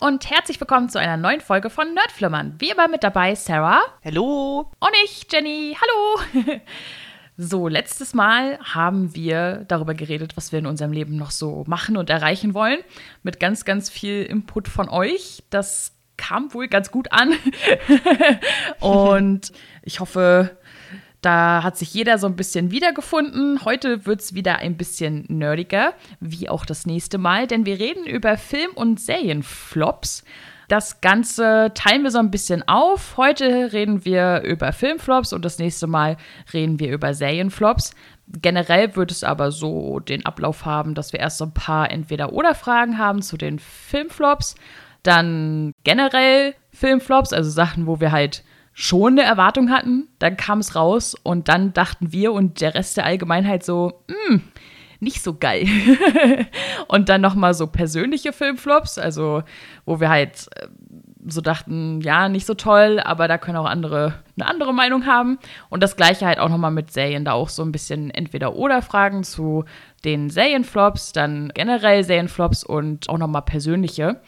und herzlich willkommen zu einer neuen Folge von Nerdflimmern. Wie immer mit dabei Sarah. Hallo. Und ich, Jenny. Hallo. So, letztes Mal haben wir darüber geredet, was wir in unserem Leben noch so machen und erreichen wollen. Mit ganz, ganz viel Input von euch. Das kam wohl ganz gut an. und ich hoffe, da hat sich jeder so ein bisschen wiedergefunden. Heute wird es wieder ein bisschen nerdiger, wie auch das nächste Mal, denn wir reden über Film- und Serienflops. Das Ganze teilen wir so ein bisschen auf. Heute reden wir über Filmflops und das nächste Mal reden wir über Serienflops. Generell wird es aber so den Ablauf haben, dass wir erst so ein paar Entweder-Oder-Fragen haben zu den Filmflops. Dann generell Filmflops, also Sachen, wo wir halt schon eine Erwartung hatten. Dann kam es raus und dann dachten wir und der Rest der Allgemeinheit so, hm, nicht so geil. und dann nochmal so persönliche Filmflops, also wo wir halt äh, so dachten, ja, nicht so toll, aber da können auch andere eine andere Meinung haben. Und das gleiche halt auch nochmal mit Serien, da auch so ein bisschen entweder oder Fragen zu den Serienflops, dann generell Serienflops und auch nochmal persönliche.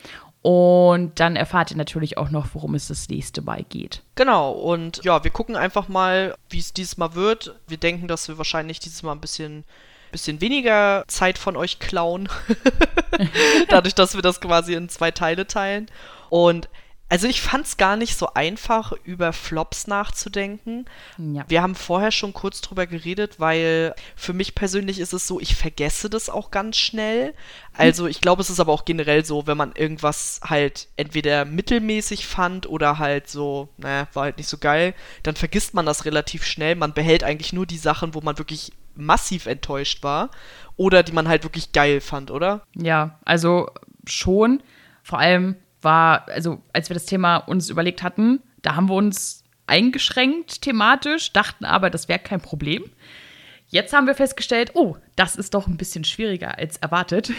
Und dann erfahrt ihr natürlich auch noch, worum es das nächste Mal geht. Genau, und ja, wir gucken einfach mal, wie es dieses Mal wird. Wir denken, dass wir wahrscheinlich dieses Mal ein bisschen, bisschen weniger Zeit von euch klauen. Dadurch, dass wir das quasi in zwei Teile teilen. Und also ich fand es gar nicht so einfach, über Flops nachzudenken. Ja. Wir haben vorher schon kurz drüber geredet, weil für mich persönlich ist es so, ich vergesse das auch ganz schnell. Also ich glaube, es ist aber auch generell so, wenn man irgendwas halt entweder mittelmäßig fand oder halt so, naja, war halt nicht so geil, dann vergisst man das relativ schnell. Man behält eigentlich nur die Sachen, wo man wirklich massiv enttäuscht war oder die man halt wirklich geil fand, oder? Ja, also schon. Vor allem war, also als wir das Thema uns überlegt hatten, da haben wir uns eingeschränkt thematisch, dachten aber, das wäre kein Problem. Jetzt haben wir festgestellt, oh, das ist doch ein bisschen schwieriger als erwartet,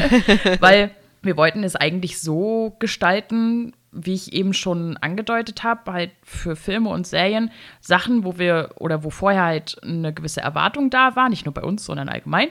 weil wir wollten es eigentlich so gestalten, wie ich eben schon angedeutet habe, halt für Filme und Serien Sachen, wo wir oder wo vorher halt eine gewisse Erwartung da war, nicht nur bei uns, sondern allgemein.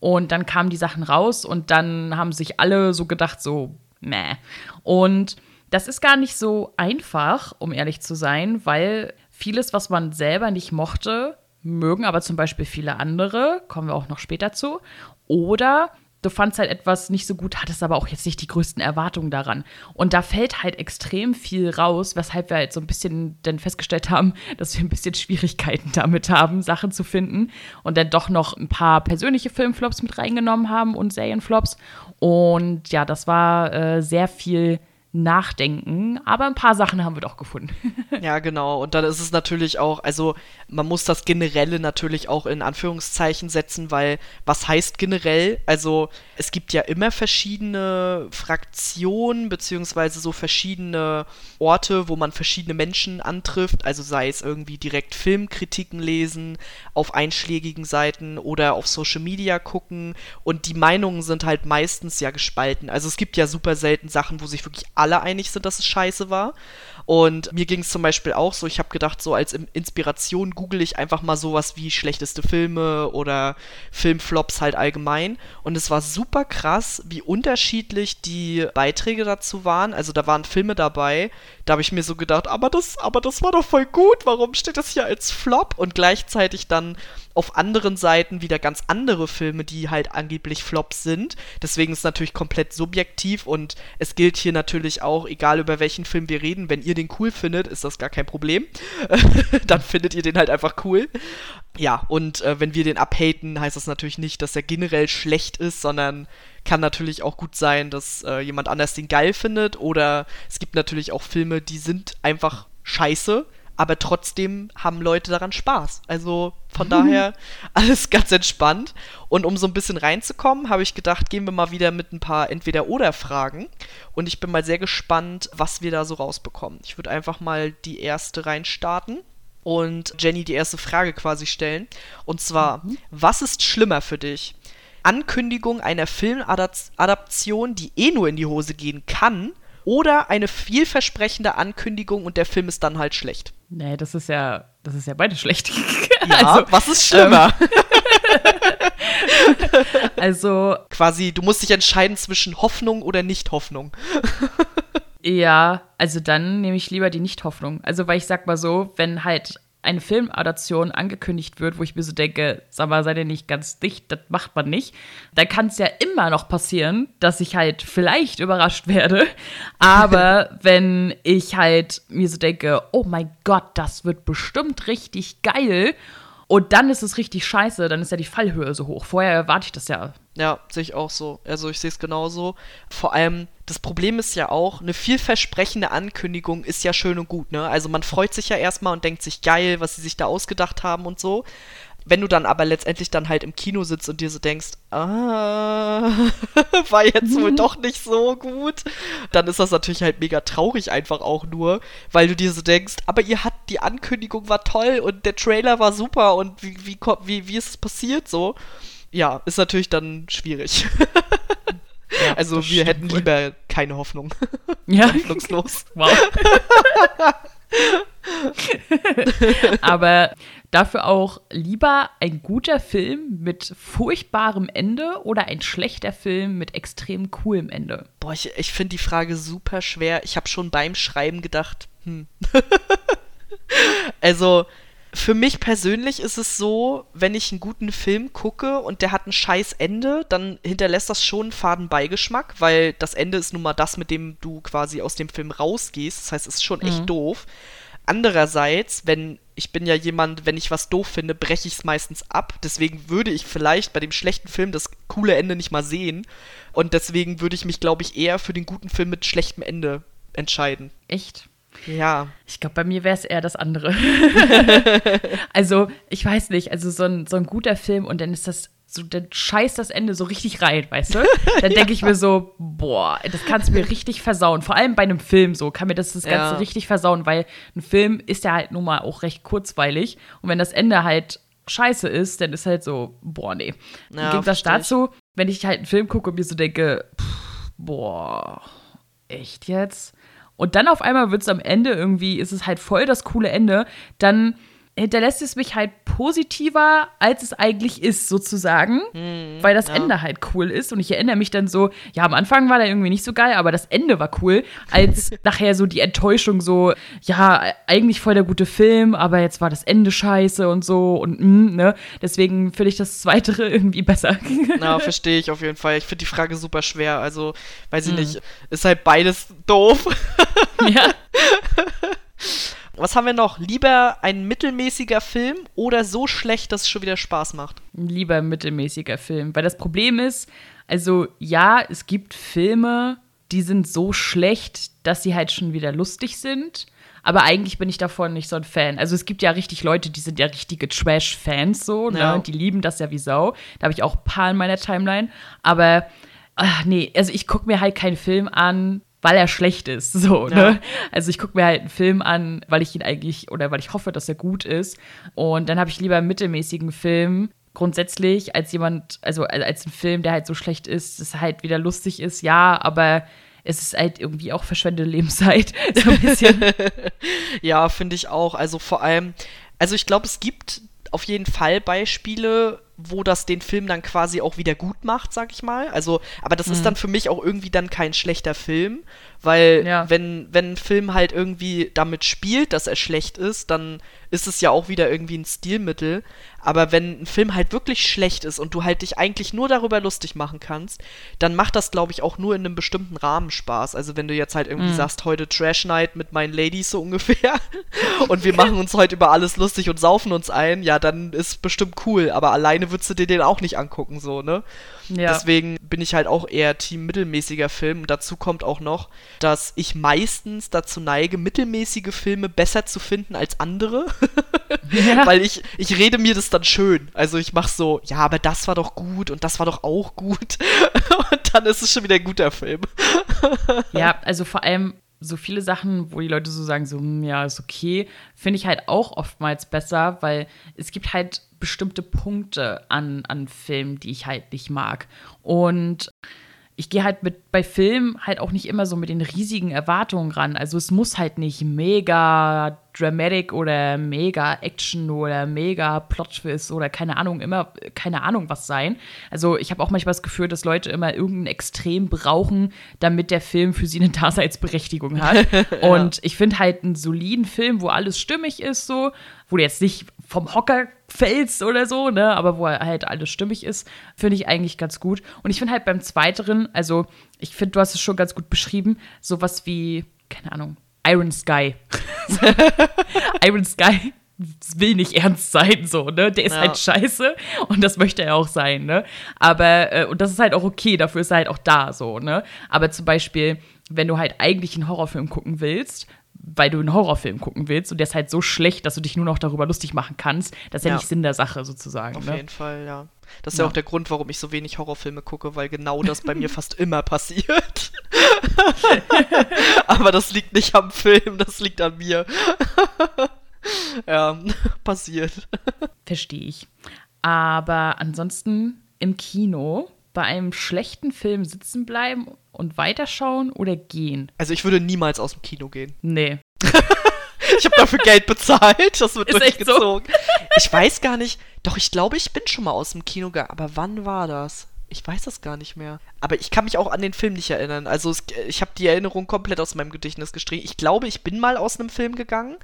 Und dann kamen die Sachen raus und dann haben sich alle so gedacht, so, meh. Und das ist gar nicht so einfach, um ehrlich zu sein, weil vieles, was man selber nicht mochte, mögen aber zum Beispiel viele andere, kommen wir auch noch später zu. Oder du fandst halt etwas nicht so gut, hattest aber auch jetzt nicht die größten Erwartungen daran. Und da fällt halt extrem viel raus, weshalb wir halt so ein bisschen dann festgestellt haben, dass wir ein bisschen Schwierigkeiten damit haben, Sachen zu finden. Und dann doch noch ein paar persönliche Filmflops mit reingenommen haben und Serienflops. Und ja, das war äh, sehr viel nachdenken, aber ein paar Sachen haben wir doch gefunden. ja, genau. Und dann ist es natürlich auch, also man muss das Generelle natürlich auch in Anführungszeichen setzen, weil was heißt generell? Also es gibt ja immer verschiedene Fraktionen, beziehungsweise so verschiedene Orte, wo man verschiedene Menschen antrifft, also sei es irgendwie direkt Filmkritiken lesen, auf einschlägigen Seiten oder auf Social Media gucken und die Meinungen sind halt meistens ja gespalten. Also es gibt ja super selten Sachen, wo sich wirklich alle einig sind, dass es scheiße war. Und mir ging es zum Beispiel auch so, ich habe gedacht, so als Inspiration google ich einfach mal sowas wie schlechteste Filme oder Filmflops halt allgemein. Und es war super krass, wie unterschiedlich die Beiträge dazu waren. Also da waren Filme dabei, da habe ich mir so gedacht, aber das, aber das war doch voll gut, warum steht das hier als Flop? Und gleichzeitig dann auf anderen Seiten wieder ganz andere Filme, die halt angeblich Flops sind. Deswegen ist es natürlich komplett subjektiv und es gilt hier natürlich auch, egal über welchen Film wir reden, wenn ihr den cool findet, ist das gar kein Problem. Dann findet ihr den halt einfach cool. Ja, und äh, wenn wir den abhaten, heißt das natürlich nicht, dass er generell schlecht ist, sondern kann natürlich auch gut sein, dass äh, jemand anders den geil findet. Oder es gibt natürlich auch Filme, die sind einfach scheiße aber trotzdem haben Leute daran Spaß. Also von daher alles ganz entspannt. Und um so ein bisschen reinzukommen, habe ich gedacht, gehen wir mal wieder mit ein paar Entweder-Oder-Fragen. Und ich bin mal sehr gespannt, was wir da so rausbekommen. Ich würde einfach mal die erste reinstarten und Jenny die erste Frage quasi stellen. Und zwar, mhm. was ist schlimmer für dich? Ankündigung einer Filmadaption, die eh nur in die Hose gehen kann, oder eine vielversprechende Ankündigung und der Film ist dann halt schlecht. Nee, das ist ja, das ist ja beide schlecht. Ja, also, was ist schlimmer? Ähm, also. Quasi, du musst dich entscheiden zwischen Hoffnung oder Nicht-Hoffnung. ja, also dann nehme ich lieber die Nicht-Hoffnung. Also, weil ich sag mal so, wenn halt eine Filmadaption angekündigt wird, wo ich mir so denke, sag mal, seid ihr nicht ganz dicht, das macht man nicht, dann kann es ja immer noch passieren, dass ich halt vielleicht überrascht werde. Aber wenn ich halt mir so denke, oh mein Gott, das wird bestimmt richtig geil und dann ist es richtig scheiße, dann ist ja die Fallhöhe so hoch. Vorher erwarte ich das ja. Ja, sehe ich auch so. Also ich sehe es genauso. Vor allem, das Problem ist ja auch, eine vielversprechende Ankündigung ist ja schön und gut, ne? Also man freut sich ja erstmal und denkt sich geil, was sie sich da ausgedacht haben und so. Wenn du dann aber letztendlich dann halt im Kino sitzt und dir so denkst, ah, war jetzt wohl doch nicht so gut, dann ist das natürlich halt mega traurig einfach auch nur, weil du dir so denkst, aber ihr hat, die Ankündigung war toll und der Trailer war super und wie, wie, wie, wie ist es passiert so? Ja, ist natürlich dann schwierig. Ja, also wir hätten wohl. lieber keine Hoffnung. Ja. Hoffnungslos. Wow. Aber dafür auch lieber ein guter Film mit furchtbarem Ende oder ein schlechter Film mit extrem coolem Ende? Boah, ich, ich finde die Frage super schwer. Ich habe schon beim Schreiben gedacht, hm. also, für mich persönlich ist es so, wenn ich einen guten Film gucke und der hat ein scheiß Ende, dann hinterlässt das schon einen faden Beigeschmack, weil das Ende ist nun mal das, mit dem du quasi aus dem Film rausgehst. Das heißt, es ist schon echt mhm. doof. Andererseits, wenn ich bin ja jemand, wenn ich was doof finde, breche ich es meistens ab. Deswegen würde ich vielleicht bei dem schlechten Film das coole Ende nicht mal sehen. Und deswegen würde ich mich, glaube ich, eher für den guten Film mit schlechtem Ende entscheiden. Echt? Ja. Ich glaube, bei mir wäre es eher das andere. also, ich weiß nicht, also so ein, so ein guter Film und dann ist das so, dann scheißt das Ende so richtig rein, weißt du? Dann denke ja. ich mir so, boah, das kannst du mir richtig versauen. Vor allem bei einem Film so, kann mir das das Ganze ja. richtig versauen, weil ein Film ist ja halt nun mal auch recht kurzweilig. Und wenn das Ende halt scheiße ist, dann ist halt so, boah, nee. Ja, Im Gegensatz dazu, wenn ich halt einen Film gucke und mir so denke, pff, boah, echt jetzt? Und dann auf einmal wird es am Ende irgendwie, ist es halt voll das coole Ende, dann hinterlässt es mich halt positiver, als es eigentlich ist, sozusagen, mhm, weil das ja. Ende halt cool ist. Und ich erinnere mich dann so, ja, am Anfang war der irgendwie nicht so geil, aber das Ende war cool, als nachher so die Enttäuschung so, ja, eigentlich voll der gute Film, aber jetzt war das Ende scheiße und so und mm, ne. Deswegen finde ich das Zweitere irgendwie besser. Na, verstehe ich auf jeden Fall. Ich finde die Frage super schwer. Also, weiß ich mhm. nicht, ist halt beides doof. Ja. Was haben wir noch? Lieber ein mittelmäßiger Film oder so schlecht, dass es schon wieder Spaß macht? Lieber ein mittelmäßiger Film. Weil das Problem ist, also ja, es gibt Filme, die sind so schlecht, dass sie halt schon wieder lustig sind. Aber eigentlich bin ich davon nicht so ein Fan. Also es gibt ja richtig Leute, die sind ja richtige Trash-Fans so, ne? Ja. Die lieben das ja wie Sau. Da habe ich auch ein paar in meiner Timeline. Aber ach, nee, also ich gucke mir halt keinen Film an, weil er schlecht ist. So, ja. ne? Also ich gucke mir halt einen Film an, weil ich ihn eigentlich oder weil ich hoffe, dass er gut ist. Und dann habe ich lieber einen mittelmäßigen Film grundsätzlich als jemand, also als ein Film, der halt so schlecht ist, dass halt wieder lustig ist, ja, aber es ist halt irgendwie auch verschwendete Lebenszeit. So ein bisschen. ja, finde ich auch. Also vor allem, also ich glaube, es gibt auf jeden Fall Beispiele, wo das den Film dann quasi auch wieder gut macht, sag ich mal. Also, aber das mhm. ist dann für mich auch irgendwie dann kein schlechter Film, weil ja. wenn, wenn ein Film halt irgendwie damit spielt, dass er schlecht ist, dann ist es ja auch wieder irgendwie ein Stilmittel. Aber wenn ein Film halt wirklich schlecht ist und du halt dich eigentlich nur darüber lustig machen kannst, dann macht das, glaube ich, auch nur in einem bestimmten Rahmen Spaß. Also wenn du jetzt halt irgendwie mhm. sagst, heute Trash Night mit meinen Ladies so ungefähr und wir machen uns heute über alles lustig und saufen uns ein, ja, dann ist bestimmt cool. Aber alleine würdest du dir den auch nicht angucken, so, ne? Ja. Deswegen bin ich halt auch eher Team mittelmäßiger Film. Und dazu kommt auch noch, dass ich meistens dazu neige, mittelmäßige Filme besser zu finden als andere. Ja. Weil ich, ich rede mir das dann schön. Also ich mache so, ja, aber das war doch gut und das war doch auch gut. und dann ist es schon wieder ein guter Film. ja, also vor allem so viele Sachen, wo die Leute so sagen, so, hm, ja, ist okay, finde ich halt auch oftmals besser, weil es gibt halt bestimmte Punkte an, an Filmen, die ich halt nicht mag. Und ich gehe halt mit bei Filmen halt auch nicht immer so mit den riesigen Erwartungen ran. Also es muss halt nicht mega dramatic oder mega Action oder mega Plot oder keine Ahnung, immer keine Ahnung was sein. Also ich habe auch manchmal das Gefühl, dass Leute immer irgendein Extrem brauchen, damit der Film für sie eine Daseinsberechtigung hat. ja. Und ich finde halt einen soliden Film, wo alles stimmig ist, so, wo du jetzt nicht vom Hocker fällst oder so, ne, aber wo halt alles stimmig ist, finde ich eigentlich ganz gut. Und ich finde halt beim Zweiteren, also ich finde, du hast es schon ganz gut beschrieben, sowas wie, keine Ahnung, Iron Sky. Iron Sky will nicht ernst sein, so, ne? Der ist ja. halt scheiße und das möchte er auch sein, ne? Aber, äh, und das ist halt auch okay, dafür ist er halt auch da, so, ne? Aber zum Beispiel, wenn du halt eigentlich einen Horrorfilm gucken willst, weil du einen Horrorfilm gucken willst und der ist halt so schlecht, dass du dich nur noch darüber lustig machen kannst, das ist ja, ja nicht Sinn der Sache sozusagen. Auf ne? jeden Fall, ja. Das ist ja. ja. auch der Grund, warum ich so wenig Horrorfilme gucke, weil genau das bei mir fast immer passiert. Aber das liegt nicht am Film, das liegt an mir. ja, passiert. Verstehe ich. Aber ansonsten im Kino bei einem schlechten Film sitzen bleiben und weiterschauen oder gehen? Also ich würde niemals aus dem Kino gehen. Nee. ich habe dafür Geld bezahlt, das wird Ist durchgezogen. So? ich weiß gar nicht, doch ich glaube, ich bin schon mal aus dem Kino gegangen, aber wann war das? Ich weiß das gar nicht mehr. Aber ich kann mich auch an den Film nicht erinnern. Also es, ich habe die Erinnerung komplett aus meinem Gedächtnis gestrichen. Ich glaube, ich bin mal aus einem Film gegangen,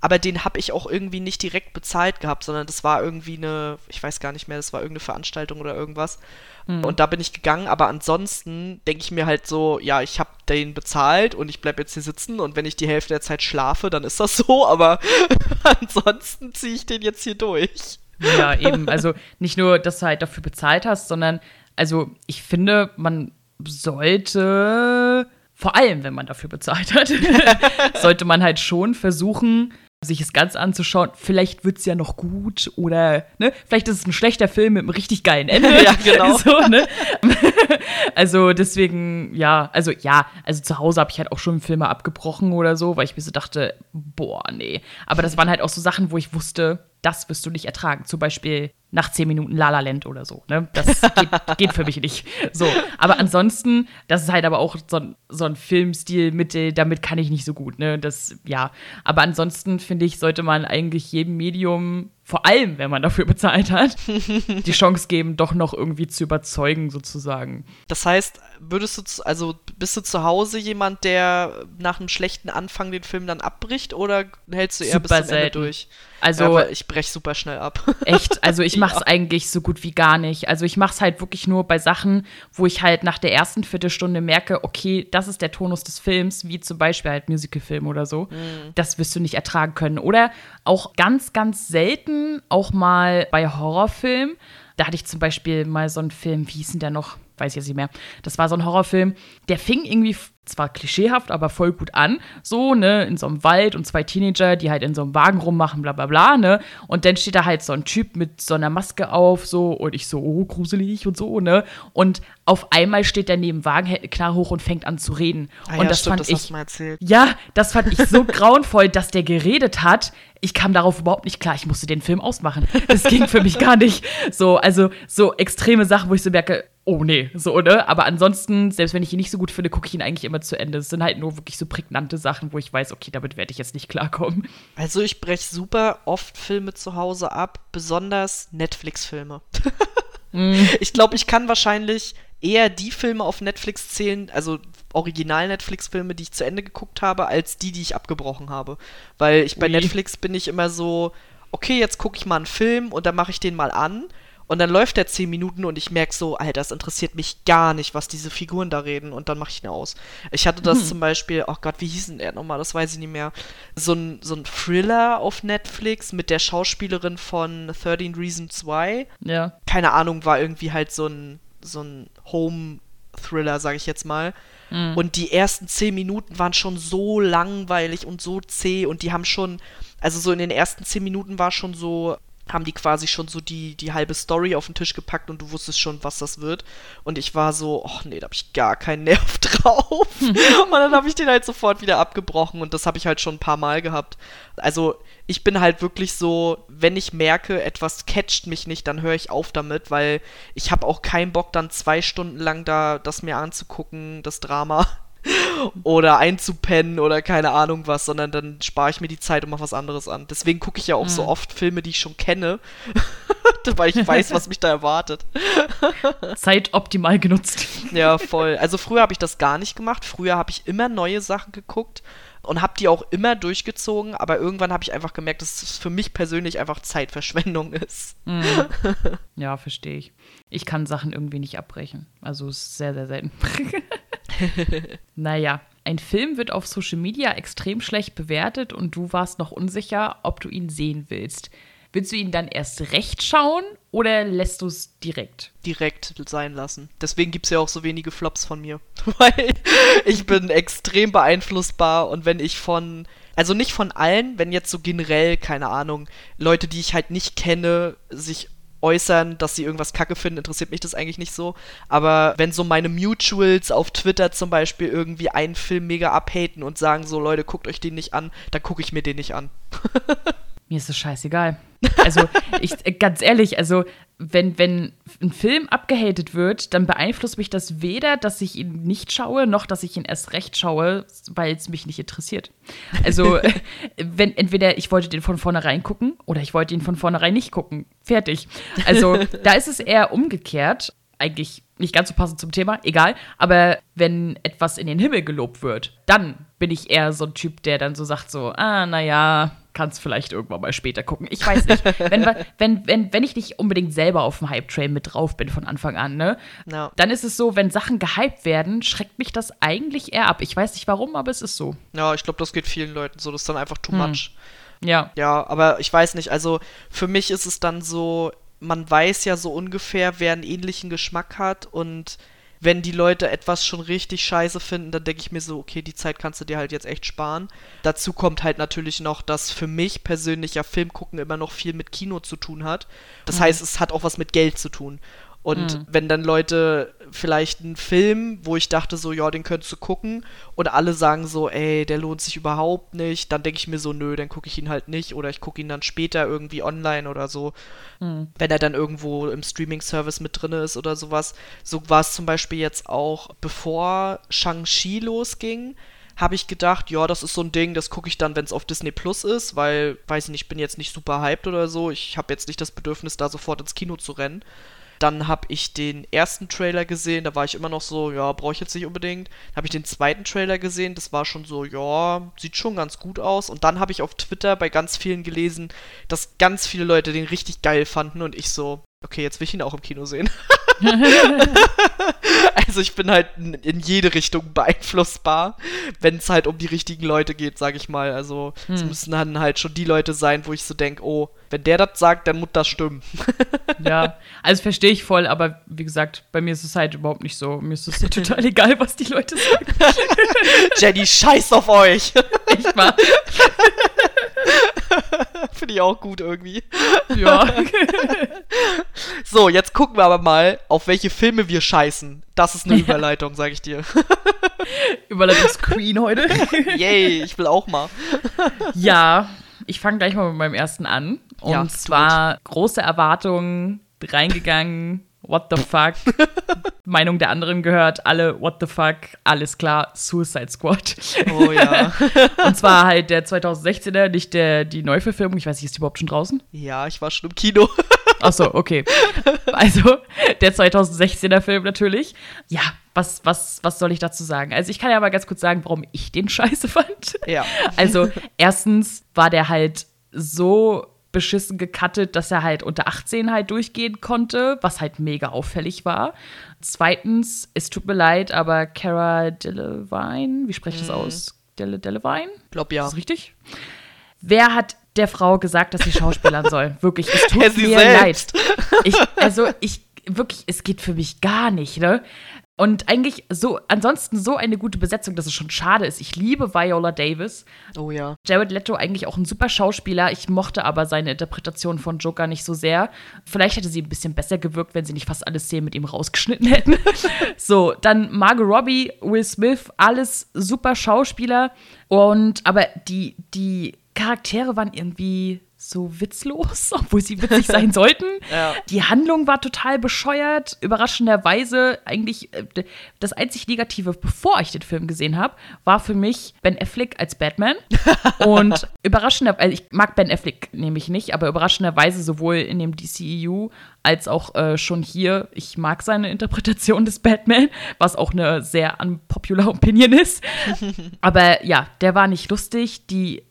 aber den habe ich auch irgendwie nicht direkt bezahlt gehabt, sondern das war irgendwie eine, ich weiß gar nicht mehr, das war irgendeine Veranstaltung oder irgendwas. Mhm. Und da bin ich gegangen, aber ansonsten denke ich mir halt so, ja, ich habe den bezahlt und ich bleibe jetzt hier sitzen und wenn ich die Hälfte der Zeit schlafe, dann ist das so, aber ansonsten ziehe ich den jetzt hier durch. Ja, eben. Also nicht nur, dass du halt dafür bezahlt hast, sondern also ich finde, man sollte, vor allem wenn man dafür bezahlt hat, sollte man halt schon versuchen, sich es ganz anzuschauen, vielleicht wird es ja noch gut oder ne, vielleicht ist es ein schlechter Film mit einem richtig geilen Ende. ja, genau. so, ne? also deswegen, ja, also ja, also zu Hause habe ich halt auch schon Filme abgebrochen oder so, weil ich mir so dachte, boah, nee. Aber das waren halt auch so Sachen, wo ich wusste, das wirst du nicht ertragen. Zum Beispiel nach zehn Minuten La La Land oder so. Ne? Das geht, geht, für mich nicht. So, aber ansonsten, das ist halt aber auch so, so ein Filmstil, mit, damit kann ich nicht so gut. Ne? Das, ja. Aber ansonsten, finde ich, sollte man eigentlich jedem Medium vor allem wenn man dafür bezahlt hat, die Chance geben, doch noch irgendwie zu überzeugen, sozusagen. Das heißt, würdest du, also bist du zu Hause jemand, der nach einem schlechten Anfang den Film dann abbricht oder hältst du eher Super bis zum selten. Ende durch? Also ja, ich breche super schnell ab. Echt? Also ich mache es eigentlich so gut wie gar nicht. Also ich mache es halt wirklich nur bei Sachen, wo ich halt nach der ersten Viertelstunde merke, okay, das ist der Tonus des Films, wie zum Beispiel halt Musicalfilm oder so. Mhm. Das wirst du nicht ertragen können. Oder auch ganz, ganz selten auch mal bei Horrorfilmen. Da hatte ich zum Beispiel mal so einen Film, wie hieß denn der noch? Weiß ich jetzt nicht mehr. Das war so ein Horrorfilm, der fing irgendwie zwar klischeehaft, aber voll gut an. So, ne, in so einem Wald und zwei Teenager, die halt in so einem Wagen rummachen, bla bla bla, ne. Und dann steht da halt so ein Typ mit so einer Maske auf, so, und ich so, oh, gruselig und so, ne. Und auf einmal steht der neben Wagen, Knarre hoch und fängt an zu reden. Ah, und ja, das stimmt, fand das ich. Ja, das fand ich so grauenvoll, dass der geredet hat. Ich kam darauf überhaupt nicht klar. Ich musste den Film ausmachen. Das ging für mich gar nicht. So, also so extreme Sachen, wo ich so merke, oh nee, so, ne? Aber ansonsten, selbst wenn ich ihn nicht so gut finde, gucke ich ihn eigentlich immer zu Ende. Es sind halt nur wirklich so prägnante Sachen, wo ich weiß, okay, damit werde ich jetzt nicht klarkommen. Also ich breche super oft Filme zu Hause ab, besonders Netflix-Filme. mm. Ich glaube, ich kann wahrscheinlich eher die Filme auf Netflix zählen, also Original-Netflix-Filme, die ich zu Ende geguckt habe, als die, die ich abgebrochen habe. Weil ich bei Ui. Netflix bin ich immer so, okay, jetzt gucke ich mal einen Film und dann mache ich den mal an und dann läuft der 10 Minuten und ich merke so, Alter, das interessiert mich gar nicht, was diese Figuren da reden. Und dann mache ich ihn aus. Ich hatte das hm. zum Beispiel, oh Gott, wie hieß denn der nochmal? Das weiß ich nicht mehr. So ein, so ein Thriller auf Netflix mit der Schauspielerin von 13 Reasons Why. Ja. Keine Ahnung, war irgendwie halt so ein, so ein Home-Thriller, sag ich jetzt mal. Mhm. Und die ersten 10 Minuten waren schon so langweilig und so zäh und die haben schon, also so in den ersten 10 Minuten war schon so haben die quasi schon so die, die halbe Story auf den Tisch gepackt und du wusstest schon, was das wird. Und ich war so, ach nee, da habe ich gar keinen Nerv drauf. und dann habe ich den halt sofort wieder abgebrochen und das habe ich halt schon ein paar Mal gehabt. Also ich bin halt wirklich so, wenn ich merke, etwas catcht mich nicht, dann höre ich auf damit, weil ich habe auch keinen Bock, dann zwei Stunden lang da das mir anzugucken, das Drama oder einzupennen oder keine Ahnung was, sondern dann spare ich mir die Zeit und mache was anderes an. Deswegen gucke ich ja auch mhm. so oft Filme, die ich schon kenne, weil ich weiß, was mich da erwartet. Zeit optimal genutzt. Ja, voll. Also früher habe ich das gar nicht gemacht. Früher habe ich immer neue Sachen geguckt und habe die auch immer durchgezogen, aber irgendwann habe ich einfach gemerkt, dass es für mich persönlich einfach Zeitverschwendung ist. Mhm. Ja, verstehe ich. Ich kann Sachen irgendwie nicht abbrechen. Also es ist sehr, sehr selten. naja, ein Film wird auf Social Media extrem schlecht bewertet und du warst noch unsicher, ob du ihn sehen willst. Willst du ihn dann erst recht schauen oder lässt du es direkt? Direkt sein lassen. Deswegen gibt es ja auch so wenige Flops von mir. Weil ich bin extrem beeinflussbar und wenn ich von also nicht von allen, wenn jetzt so generell, keine Ahnung, Leute, die ich halt nicht kenne, sich äußern, dass sie irgendwas kacke finden, interessiert mich das eigentlich nicht so. Aber wenn so meine Mutuals auf Twitter zum Beispiel irgendwie einen Film mega abhaten und sagen so, Leute, guckt euch den nicht an, dann gucke ich mir den nicht an. Mir ist das scheißegal. Also, ich, äh, ganz ehrlich, also, wenn, wenn ein Film abgehatet wird, dann beeinflusst mich das weder, dass ich ihn nicht schaue, noch dass ich ihn erst recht schaue, weil es mich nicht interessiert. Also, wenn entweder ich wollte den von vornherein gucken oder ich wollte ihn von vornherein nicht gucken. Fertig. Also, da ist es eher umgekehrt. Eigentlich nicht ganz so passend zum Thema, egal. Aber wenn etwas in den Himmel gelobt wird, dann bin ich eher so ein Typ, der dann so sagt: so, ah, naja, kannst vielleicht irgendwann mal später gucken. Ich weiß nicht. wenn, wenn, wenn, wenn ich nicht unbedingt selber auf dem Hype-Train mit drauf bin von Anfang an, ne? No. Dann ist es so, wenn Sachen gehypt werden, schreckt mich das eigentlich eher ab. Ich weiß nicht warum, aber es ist so. Ja, ich glaube, das geht vielen Leuten so. Das ist dann einfach too hm. much. Ja. Ja, aber ich weiß nicht. Also für mich ist es dann so, man weiß ja so ungefähr, wer einen ähnlichen Geschmack hat und wenn die Leute etwas schon richtig scheiße finden, dann denke ich mir so, okay, die Zeit kannst du dir halt jetzt echt sparen. Dazu kommt halt natürlich noch, dass für mich persönlich ja Filmgucken immer noch viel mit Kino zu tun hat. Das mhm. heißt, es hat auch was mit Geld zu tun. Und mhm. wenn dann Leute vielleicht einen Film, wo ich dachte so, ja, den könntest du gucken, und alle sagen so, ey, der lohnt sich überhaupt nicht, dann denke ich mir so, nö, dann gucke ich ihn halt nicht oder ich gucke ihn dann später irgendwie online oder so, mhm. wenn er dann irgendwo im Streaming-Service mit drin ist oder sowas. So war es zum Beispiel jetzt auch, bevor Shang-Chi losging, habe ich gedacht, ja, das ist so ein Ding, das gucke ich dann, wenn es auf Disney Plus ist, weil, weiß ich nicht, ich bin jetzt nicht super hyped oder so. Ich habe jetzt nicht das Bedürfnis, da sofort ins Kino zu rennen. Dann habe ich den ersten Trailer gesehen, da war ich immer noch so, ja, brauche ich jetzt nicht unbedingt. Dann habe ich den zweiten Trailer gesehen, das war schon so, ja, sieht schon ganz gut aus. Und dann habe ich auf Twitter bei ganz vielen gelesen, dass ganz viele Leute den richtig geil fanden und ich so, okay, jetzt will ich ihn auch im Kino sehen. also ich bin halt in jede Richtung beeinflussbar, wenn es halt um die richtigen Leute geht, sage ich mal. Also hm. es müssen dann halt schon die Leute sein, wo ich so denke, oh, wenn der das sagt, dann muss das stimmen. ja, also verstehe ich voll, aber wie gesagt, bei mir ist es halt überhaupt nicht so. Mir ist es total egal, was die Leute sagen. Jenny, scheiß auf euch. Echt mal. Finde ich auch gut irgendwie. Ja. so, jetzt gucken wir aber mal, auf welche Filme wir scheißen. Das ist eine Überleitung, sag ich dir. Überleitung Screen heute. Yay, ich will auch mal. ja, ich fange gleich mal mit meinem ersten an. Und ja, zwar große Erwartungen reingegangen, what the fuck. Meinung der anderen gehört, alle what the fuck, alles klar, Suicide Squad. Oh ja. und zwar halt der 2016er, nicht der, die Neuverfilmung, ich weiß nicht, ist die überhaupt schon draußen? Ja, ich war schon im Kino. Achso, okay. Also, der 2016er Film natürlich. Ja, was, was, was soll ich dazu sagen? Also, ich kann ja mal ganz kurz sagen, warum ich den scheiße fand. Ja. Also, erstens war der halt so beschissen gecuttet, dass er halt unter 18 halt durchgehen konnte, was halt mega auffällig war. Zweitens, es tut mir leid, aber Cara Delevingne, wie spreche ich das mhm. aus? Dele Delevingne? Glaub ja. Ist das richtig? Wer hat der Frau gesagt, dass sie Schauspielern soll? Wirklich, es tut mir selbst. leid. Ich, also, ich, wirklich, es geht für mich gar nicht, ne? Und eigentlich so, ansonsten so eine gute Besetzung, dass es schon schade ist. Ich liebe Viola Davis. Oh ja. Jared Leto eigentlich auch ein super Schauspieler. Ich mochte aber seine Interpretation von Joker nicht so sehr. Vielleicht hätte sie ein bisschen besser gewirkt, wenn sie nicht fast alle Szenen mit ihm rausgeschnitten hätten. so, dann Margot Robbie, Will Smith, alles super Schauspieler. Und aber die, die Charaktere waren irgendwie so witzlos, obwohl sie witzig sein sollten. Ja. Die Handlung war total bescheuert. Überraschenderweise eigentlich äh, das einzig Negative, bevor ich den Film gesehen habe, war für mich Ben Affleck als Batman. Und überraschenderweise, also ich mag Ben Affleck nämlich nicht, aber überraschenderweise sowohl in dem DCEU als auch äh, schon hier, ich mag seine Interpretation des Batman, was auch eine sehr unpopular Opinion ist. aber ja, der war nicht lustig. Die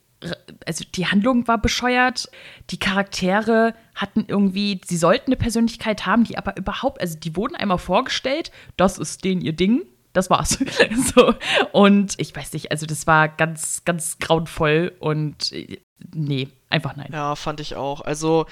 also die Handlung war bescheuert, die Charaktere hatten irgendwie, sie sollten eine Persönlichkeit haben, die aber überhaupt, also die wurden einmal vorgestellt, das ist denen ihr Ding, das war's. so. Und ich weiß nicht, also das war ganz, ganz grauenvoll und äh, nee, einfach nein. Ja, fand ich auch. Also,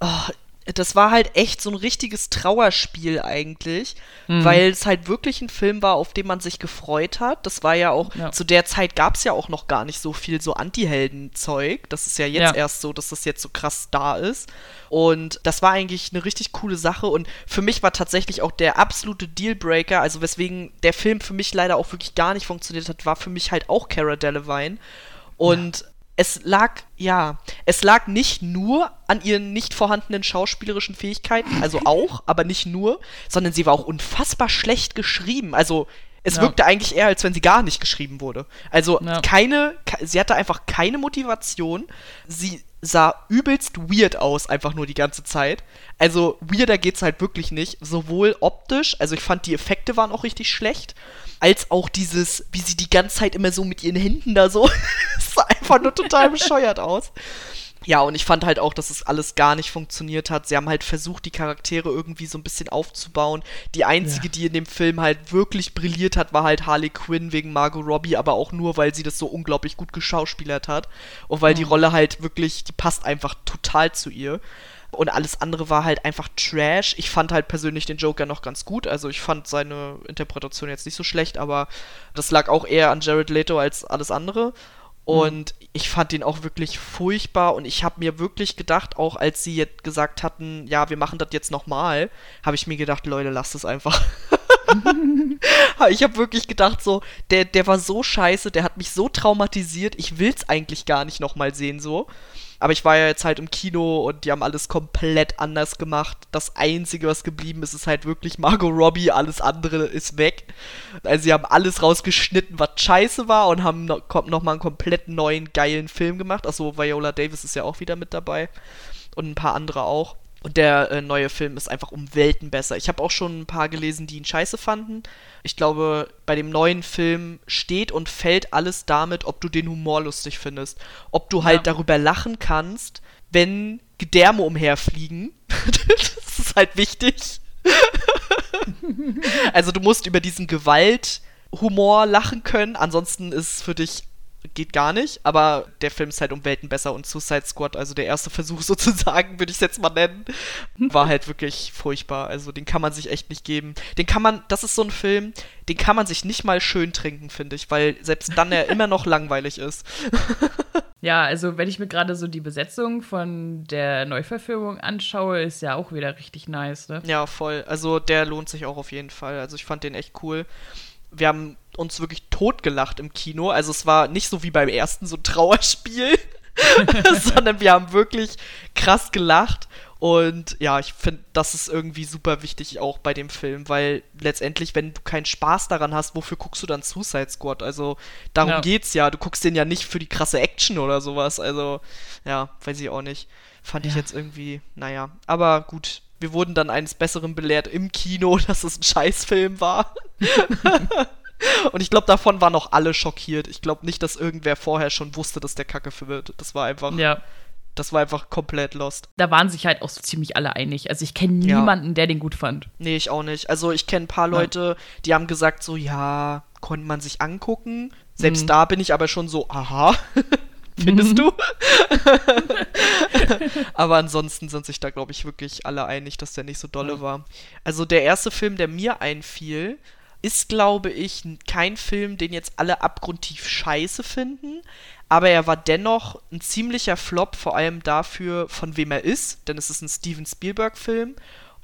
oh, das war halt echt so ein richtiges Trauerspiel eigentlich, mhm. weil es halt wirklich ein Film war, auf den man sich gefreut hat. Das war ja auch, ja. zu der Zeit gab es ja auch noch gar nicht so viel so Anti-Helden-Zeug. Das ist ja jetzt ja. erst so, dass das jetzt so krass da ist. Und das war eigentlich eine richtig coole Sache. Und für mich war tatsächlich auch der absolute Dealbreaker, also weswegen der Film für mich leider auch wirklich gar nicht funktioniert hat, war für mich halt auch Cara Delevingne. Und ja es lag, ja, es lag nicht nur an ihren nicht vorhandenen schauspielerischen Fähigkeiten, also auch, aber nicht nur, sondern sie war auch unfassbar schlecht geschrieben. Also es ja. wirkte eigentlich eher, als wenn sie gar nicht geschrieben wurde. Also ja. keine, sie hatte einfach keine Motivation. Sie sah übelst weird aus, einfach nur die ganze Zeit. Also weirder geht's halt wirklich nicht. Sowohl optisch, also ich fand die Effekte waren auch richtig schlecht als auch dieses, wie sie die ganze Zeit immer so mit ihren Händen da so, sah einfach nur total bescheuert aus. Ja, und ich fand halt auch, dass es alles gar nicht funktioniert hat. Sie haben halt versucht, die Charaktere irgendwie so ein bisschen aufzubauen. Die einzige, ja. die in dem Film halt wirklich brilliert hat, war halt Harley Quinn wegen Margot Robbie, aber auch nur, weil sie das so unglaublich gut geschauspielert hat. Und weil mhm. die Rolle halt wirklich, die passt einfach total zu ihr und alles andere war halt einfach Trash. Ich fand halt persönlich den Joker noch ganz gut, also ich fand seine Interpretation jetzt nicht so schlecht, aber das lag auch eher an Jared Leto als alles andere. Und mhm. ich fand ihn auch wirklich furchtbar und ich habe mir wirklich gedacht, auch als sie jetzt gesagt hatten, ja, wir machen das jetzt nochmal, habe ich mir gedacht, Leute, lasst es einfach. ich habe wirklich gedacht, so, der, der war so scheiße, der hat mich so traumatisiert, ich will es eigentlich gar nicht nochmal sehen, so. Aber ich war ja jetzt halt im Kino und die haben alles komplett anders gemacht. Das Einzige, was geblieben ist, ist halt wirklich Margot Robbie. Alles andere ist weg. Also sie haben alles rausgeschnitten, was scheiße war und haben noch, noch mal einen komplett neuen, geilen Film gemacht. Achso, Viola Davis ist ja auch wieder mit dabei. Und ein paar andere auch. Und der äh, neue Film ist einfach um Welten besser. Ich habe auch schon ein paar gelesen, die ihn scheiße fanden. Ich glaube, bei dem neuen Film steht und fällt alles damit, ob du den Humor lustig findest. Ob du halt darüber lachen kannst, wenn Gedärme umherfliegen. das ist halt wichtig. also du musst über diesen Gewalthumor lachen können, ansonsten ist es für dich geht gar nicht, aber der Film ist halt um Welten besser und Suicide Squad, also der erste Versuch sozusagen, würde ich es jetzt mal nennen, war halt wirklich furchtbar. Also den kann man sich echt nicht geben. Den kann man, das ist so ein Film, den kann man sich nicht mal schön trinken, finde ich, weil selbst dann er immer noch langweilig ist. Ja, also wenn ich mir gerade so die Besetzung von der Neuverfilmung anschaue, ist ja auch wieder richtig nice, ne? Ja, voll. Also der lohnt sich auch auf jeden Fall. Also ich fand den echt cool. Wir haben uns wirklich totgelacht im Kino. Also es war nicht so wie beim ersten so ein Trauerspiel, sondern wir haben wirklich krass gelacht. Und ja, ich finde, das ist irgendwie super wichtig auch bei dem Film, weil letztendlich, wenn du keinen Spaß daran hast, wofür guckst du dann Suicide Squad? Also darum ja. geht's ja. Du guckst den ja nicht für die krasse Action oder sowas. Also ja, weiß ich auch nicht. Fand ja. ich jetzt irgendwie, naja. Aber gut, wir wurden dann eines Besseren belehrt im Kino, dass es ein Scheißfilm war. Und ich glaube, davon waren auch alle schockiert. Ich glaube nicht, dass irgendwer vorher schon wusste, dass der Kacke wird. Das war einfach. Ja. Das war einfach komplett lost. Da waren sich halt auch so ziemlich alle einig. Also ich kenne niemanden, ja. der den gut fand. Nee, ich auch nicht. Also ich kenne ein paar Leute, die haben gesagt so, ja, konnte man sich angucken. Selbst mhm. da bin ich aber schon so, aha. Findest du? aber ansonsten sind sich da, glaube ich, wirklich alle einig, dass der nicht so dolle ja. war. Also der erste Film, der mir einfiel, ist, glaube ich, kein Film, den jetzt alle abgrundtief scheiße finden. Aber er war dennoch ein ziemlicher Flop, vor allem dafür, von wem er ist. Denn es ist ein Steven Spielberg-Film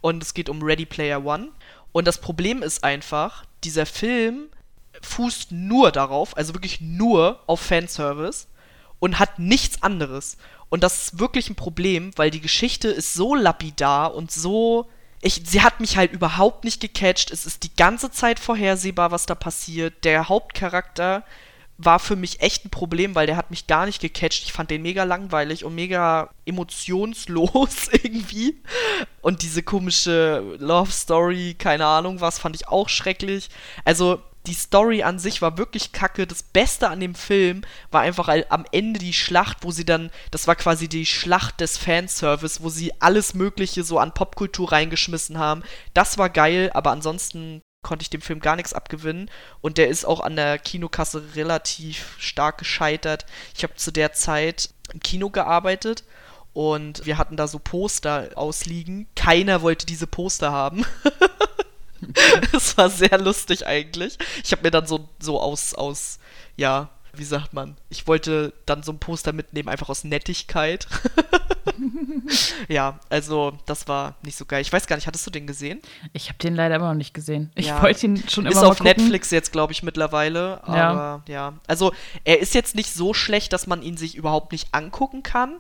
und es geht um Ready Player One. Und das Problem ist einfach, dieser Film fußt nur darauf, also wirklich nur auf Fanservice und hat nichts anderes. Und das ist wirklich ein Problem, weil die Geschichte ist so lapidar und so. Ich, sie hat mich halt überhaupt nicht gecatcht. Es ist die ganze Zeit vorhersehbar, was da passiert. Der Hauptcharakter war für mich echt ein Problem, weil der hat mich gar nicht gecatcht. Ich fand den mega langweilig und mega emotionslos irgendwie. Und diese komische Love Story, keine Ahnung was, fand ich auch schrecklich. Also die Story an sich war wirklich kacke. Das Beste an dem Film war einfach am Ende die Schlacht, wo sie dann, das war quasi die Schlacht des Fanservice, wo sie alles Mögliche so an Popkultur reingeschmissen haben. Das war geil, aber ansonsten konnte ich dem Film gar nichts abgewinnen. Und der ist auch an der Kinokasse relativ stark gescheitert. Ich habe zu der Zeit im Kino gearbeitet und wir hatten da so Poster ausliegen. Keiner wollte diese Poster haben. Es war sehr lustig eigentlich. Ich habe mir dann so, so aus, aus, ja, wie sagt man, ich wollte dann so ein Poster mitnehmen, einfach aus Nettigkeit. ja, also das war nicht so geil. Ich weiß gar nicht, hattest du den gesehen? Ich habe den leider immer noch nicht gesehen. Ich ja. wollte ihn schon ist immer Ist auf Netflix jetzt, glaube ich, mittlerweile. Aber ja. ja. Also er ist jetzt nicht so schlecht, dass man ihn sich überhaupt nicht angucken kann.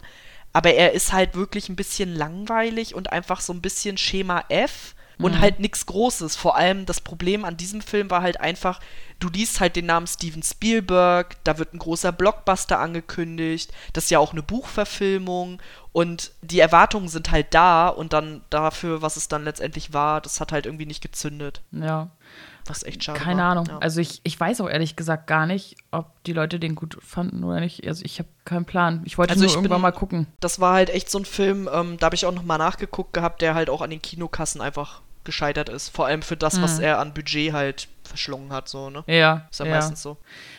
Aber er ist halt wirklich ein bisschen langweilig und einfach so ein bisschen Schema F und mhm. halt nichts Großes. Vor allem das Problem an diesem Film war halt einfach, du liest halt den Namen Steven Spielberg, da wird ein großer Blockbuster angekündigt, das ist ja auch eine Buchverfilmung und die Erwartungen sind halt da und dann dafür, was es dann letztendlich war, das hat halt irgendwie nicht gezündet. Ja. Was echt schade Keine war. Ahnung. Ja. Also ich, ich weiß auch ehrlich gesagt gar nicht, ob die Leute den gut fanden oder nicht. Also ich habe keinen Plan. Ich wollte also nur ich irgendwann bin, mal gucken. Das war halt echt so ein Film, ähm, da habe ich auch noch mal nachgeguckt gehabt, der halt auch an den Kinokassen einfach gescheitert ist. Vor allem für das, mhm. was er an Budget halt verschlungen hat, so, ne? Ja. Ist ja, ja, meistens so.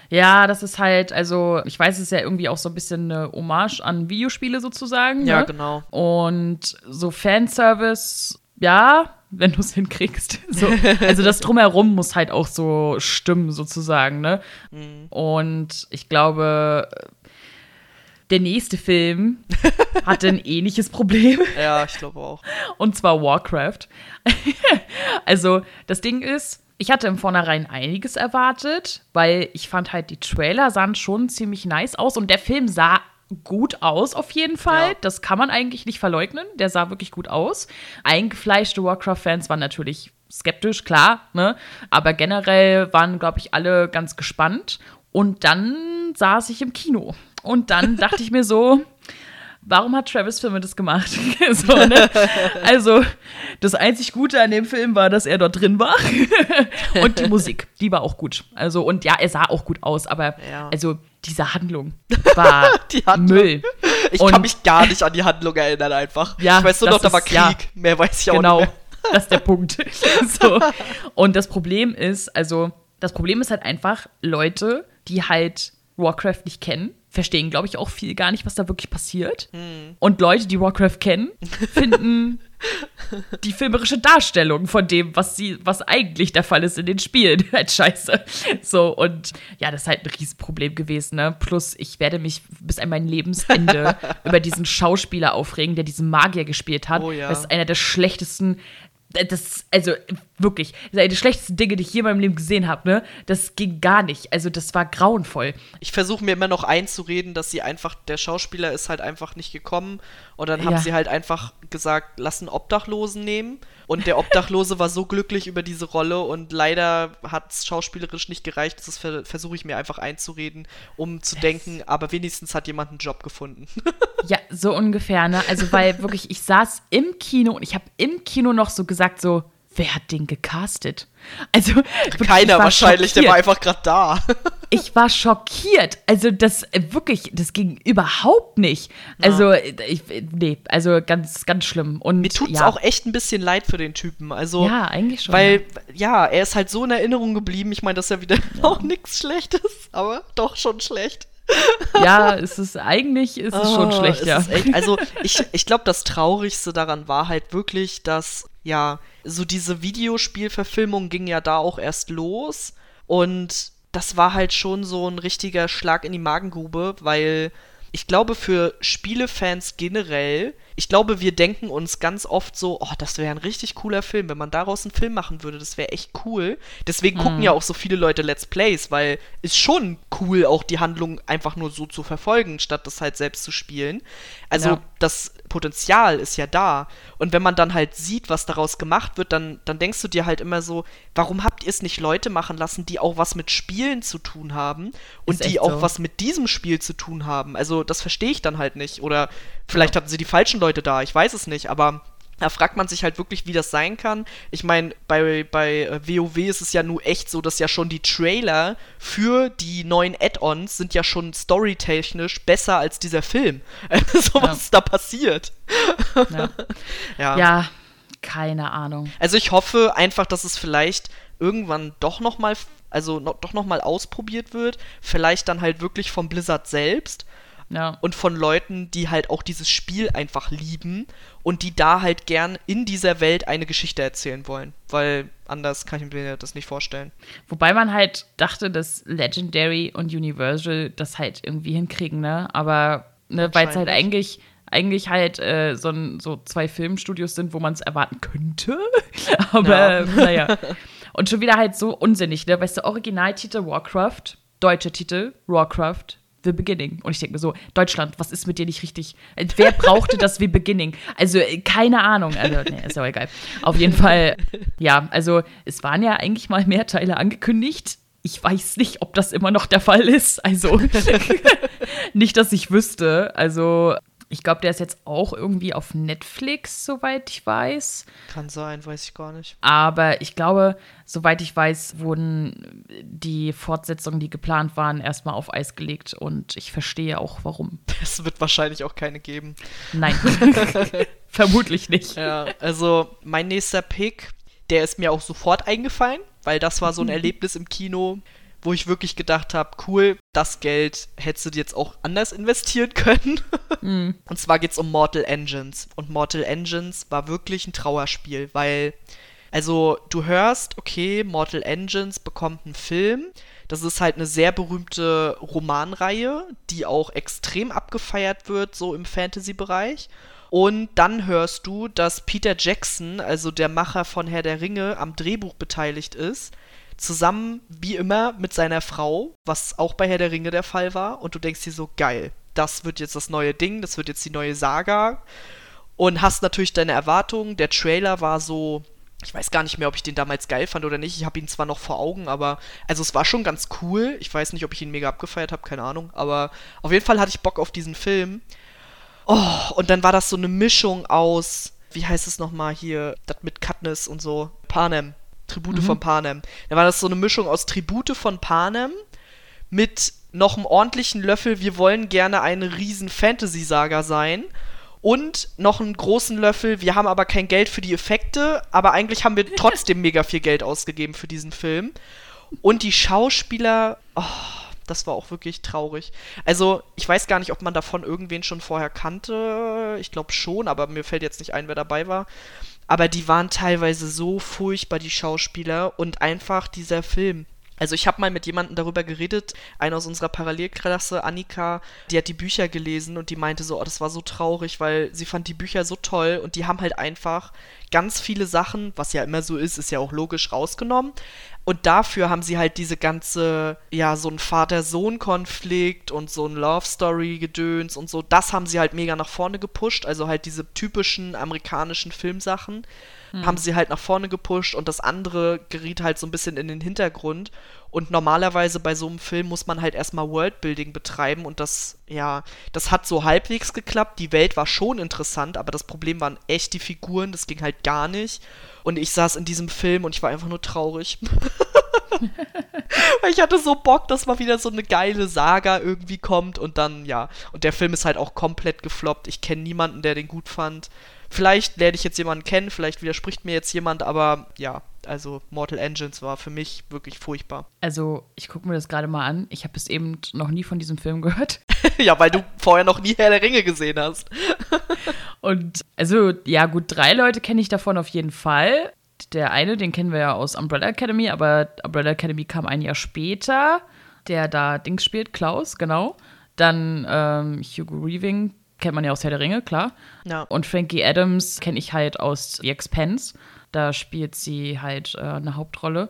Ja, das ist halt, also, ich weiß, es ist ja irgendwie auch so ein bisschen eine Hommage an Videospiele sozusagen. Ja, ne? genau. Und so Fanservice, ja, wenn du es hinkriegst. So. Also das Drumherum muss halt auch so stimmen, sozusagen, ne? Mhm. Und ich glaube, der nächste Film hatte ein ähnliches Problem. Ja, ich glaube auch. Und zwar Warcraft. also, das Ding ist, ich hatte im Vornherein einiges erwartet, weil ich fand halt, die Trailer sahen schon ziemlich nice aus und der Film sah gut aus auf jeden Fall. Ja. Das kann man eigentlich nicht verleugnen. Der sah wirklich gut aus. Eingefleischte Warcraft-Fans waren natürlich skeptisch, klar, ne? Aber generell waren, glaube ich, alle ganz gespannt. Und dann saß ich im Kino. Und dann dachte ich mir so, warum hat Travis Filme das gemacht? so, ne? Also, das einzig Gute an dem Film war, dass er dort drin war. und die Musik, die war auch gut. Also, und ja, er sah auch gut aus, aber ja. also diese Handlung war die Handlung. Müll. Ich und, kann mich gar nicht an die Handlung erinnern, einfach. Ja, ich weiß nur noch, da war Krieg. Ja, mehr weiß ich auch genau, nicht. Genau, das ist der Punkt. so. Und das Problem ist, also, das Problem ist halt einfach, Leute, die halt Warcraft nicht kennen, verstehen, glaube ich, auch viel gar nicht, was da wirklich passiert. Hm. Und Leute, die Warcraft kennen, finden die filmerische Darstellung von dem, was sie, was eigentlich der Fall ist in den Spielen, halt scheiße. So, und ja, das ist halt ein Riesenproblem gewesen, ne? Plus, ich werde mich bis an mein Lebensende über diesen Schauspieler aufregen, der diesen Magier gespielt hat. Oh, ja. Das ist einer der schlechtesten das, also wirklich, das ist eine der schlechtesten Dinge, die ich je in meinem Leben gesehen habe, ne? Das ging gar nicht. Also, das war grauenvoll. Ich versuche mir immer noch einzureden, dass sie einfach, der Schauspieler ist halt einfach nicht gekommen und dann haben ja. sie halt einfach gesagt, lass einen Obdachlosen nehmen. Und der Obdachlose war so glücklich über diese Rolle und leider hat es schauspielerisch nicht gereicht. Das ver versuche ich mir einfach einzureden, um zu denken, aber wenigstens hat jemand einen Job gefunden. ja, so ungefähr, ne? Also, weil wirklich, ich saß im Kino und ich habe im Kino noch so gesagt, so, wer hat den gecastet? Also keiner wahrscheinlich, schockiert. der war einfach gerade da. ich war schockiert. Also das äh, wirklich, das ging überhaupt nicht. Ja. Also ich, nee, also ganz ganz schlimm und mir tut's ja. auch echt ein bisschen leid für den Typen. Also Ja, eigentlich schon. Weil ja, er ist halt so in Erinnerung geblieben. Ich meine, das ist ja wieder ja. auch nichts schlechtes, aber doch schon schlecht. ja, es ist eigentlich ist es schon Oh, schlecht, es ja. echt, also ich, ich glaube, das Traurigste daran war halt wirklich, dass ja, so diese Videospielverfilmung ging ja da auch erst los und das war halt schon so ein richtiger Schlag in die Magengrube, weil ich glaube, für Spielefans generell, ich glaube, wir denken uns ganz oft so, oh, das wäre ein richtig cooler Film, wenn man daraus einen Film machen würde, das wäre echt cool. Deswegen gucken ja auch so viele Leute Let's Plays, weil ist schon cool, auch die Handlung einfach nur so zu verfolgen, statt das halt selbst zu spielen. Also Ja. das Potenzial ist ja da. Und wenn man dann halt sieht, was daraus gemacht wird, dann, dann denkst du dir halt immer so, warum habt ihr es nicht Leute machen lassen, die auch was mit Spielen zu tun haben und die auch so. was mit diesem Spiel zu tun haben? Also das verstehe ich dann halt nicht. Oder vielleicht hatten sie die falschen Leute da, ich weiß es nicht, aber da fragt man sich halt wirklich, wie das sein kann. Ich meine, bei, bei äh, WoW ist es ja nur echt so, dass ja schon die Trailer für die neuen Add-ons sind ja schon storytechnisch besser als dieser Film. Also Ja. was ist da passiert? Ja. Ja. ja, keine Ahnung. Also ich hoffe einfach, dass es vielleicht irgendwann doch noch mal, also no, doch noch mal ausprobiert wird. Vielleicht dann halt wirklich vom Blizzard selbst Ja. und von Leuten, die halt auch dieses Spiel einfach lieben und die da halt gern in dieser Welt eine Geschichte erzählen wollen. Weil anders kann ich mir das nicht vorstellen. Wobei man halt dachte, dass Legendary und Universal das halt irgendwie hinkriegen, ne? Aber ne, weil es halt eigentlich eigentlich halt äh, so, ein, so zwei Filmstudios sind, wo man es erwarten könnte. Aber Ja. naja. Und schon wieder halt so unsinnig, ne? Weißt du, Originaltitel Warcraft, deutscher Titel Warcraft, The Beginning. Und ich denke mir so, Deutschland, was ist mit dir nicht richtig? Wer brauchte das The Beginning? Also, äh, keine Ahnung. Also, nee, ist aber egal. Auf jeden Fall, ja, also es waren ja eigentlich mal mehr Teile angekündigt. Ich weiß nicht, ob das immer noch der Fall ist. Also, nicht, dass ich wüsste. Also, ich glaube, der ist jetzt auch irgendwie auf Netflix, soweit ich weiß. Kann sein, weiß ich gar nicht. Aber ich glaube, soweit ich weiß, wurden die Fortsetzungen, die geplant waren, erstmal auf Eis gelegt. Und ich verstehe auch, warum. Es wird wahrscheinlich auch keine geben. Nein, vermutlich nicht. Ja, also mein nächster Pick, der ist mir auch sofort eingefallen, weil das war so ein Erlebnis im Kino, wo ich wirklich gedacht habe, cool, das Geld hättest du jetzt auch anders investieren können. Und zwar geht's um Mortal Engines. Und Mortal Engines war wirklich ein Trauerspiel, weil, also du hörst, okay, Mortal Engines bekommt einen Film. Das ist halt eine sehr berühmte Romanreihe, die auch extrem abgefeiert wird, so im Fantasy-Bereich. Und dann hörst du, dass Peter Jackson, also der Macher von Herr der Ringe, am Drehbuch beteiligt ist. Zusammen, wie immer, mit seiner Frau, was auch bei Herr der Ringe der Fall war. Und du denkst dir so, geil, das wird jetzt das neue Ding, das wird jetzt die neue Saga. Und hast natürlich deine Erwartungen. Der Trailer war so, ich weiß gar nicht mehr, ob ich den damals geil fand oder nicht. Ich habe ihn zwar noch vor Augen, aber also es war schon ganz cool. Ich weiß nicht, ob ich ihn mega abgefeiert habe, keine Ahnung. Aber auf jeden Fall hatte ich Bock auf diesen Film. Oh, und dann war das so eine Mischung aus, wie heißt es nochmal hier, das mit Katniss und so, Panem, Tribute von Panem. Da war das so eine Mischung aus Tribute von Panem mit noch einem ordentlichen Löffel, wir wollen gerne eine riesen Fantasy-Saga sein. Und noch einen großen Löffel, wir haben aber kein Geld für die Effekte, aber eigentlich haben wir trotzdem mega viel Geld ausgegeben für diesen Film. Und die Schauspieler, oh, das war auch wirklich traurig. Also, ich weiß gar nicht, ob man davon irgendwen schon vorher kannte. Ich glaube schon, aber mir fällt jetzt nicht ein, wer dabei war. Aber die waren teilweise so furchtbar, die Schauspieler, und einfach dieser Film. Also ich habe mal mit jemandem darüber geredet, eine aus unserer Parallelklasse, Annika, die hat die Bücher gelesen und die meinte so, oh, das war so traurig, weil sie fand die Bücher so toll und die haben halt einfach ganz viele Sachen, was ja immer so ist, ist ja auch logisch rausgenommen. Und dafür haben sie halt diese ganze, ja, so ein Vater-Sohn-Konflikt und so ein Love-Story-Gedöns und so, das haben sie halt mega nach vorne gepusht. Also halt diese typischen amerikanischen Filmsachen haben sie halt nach vorne gepusht und das andere geriet halt so ein bisschen in den Hintergrund. Und normalerweise bei so einem Film muss man halt erstmal Worldbuilding betreiben und das, ja, das hat so halbwegs geklappt. Die Welt war schon interessant, aber das Problem waren echt die Figuren, das ging halt gar nicht. Und ich saß in diesem Film und ich war einfach nur traurig. Weil ich hatte so Bock, dass mal wieder so eine geile Saga irgendwie kommt und dann, ja. Und der Film ist halt auch komplett gefloppt. Ich kenne niemanden, der den gut fand. Vielleicht lerne ich jetzt jemanden kennen, vielleicht widerspricht mir jetzt jemand, aber ja, also Mortal Engines war für mich wirklich furchtbar. Also, ich gucke mir das gerade mal an. Ich habe bis eben noch nie von diesem Film gehört. ja, weil du vorher noch nie Herr der Ringe gesehen hast. Und also, ja, gut, drei Leute kenne ich davon auf jeden Fall. Der eine, den kennen wir ja aus Umbrella Academy, aber Umbrella Academy kam ein Jahr später. Der da Dings spielt, Klaus, genau. Dann ähm, Hugo Weaving kennt man ja aus Herr der Ringe, klar. Ja. Und Frankie Adams kenne ich halt aus The Expense. Da spielt sie halt äh, eine Hauptrolle.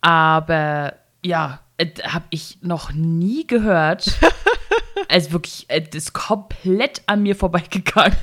Aber ja, äh, habe ich noch nie gehört. also wirklich, äh, das ist komplett an mir vorbeigegangen.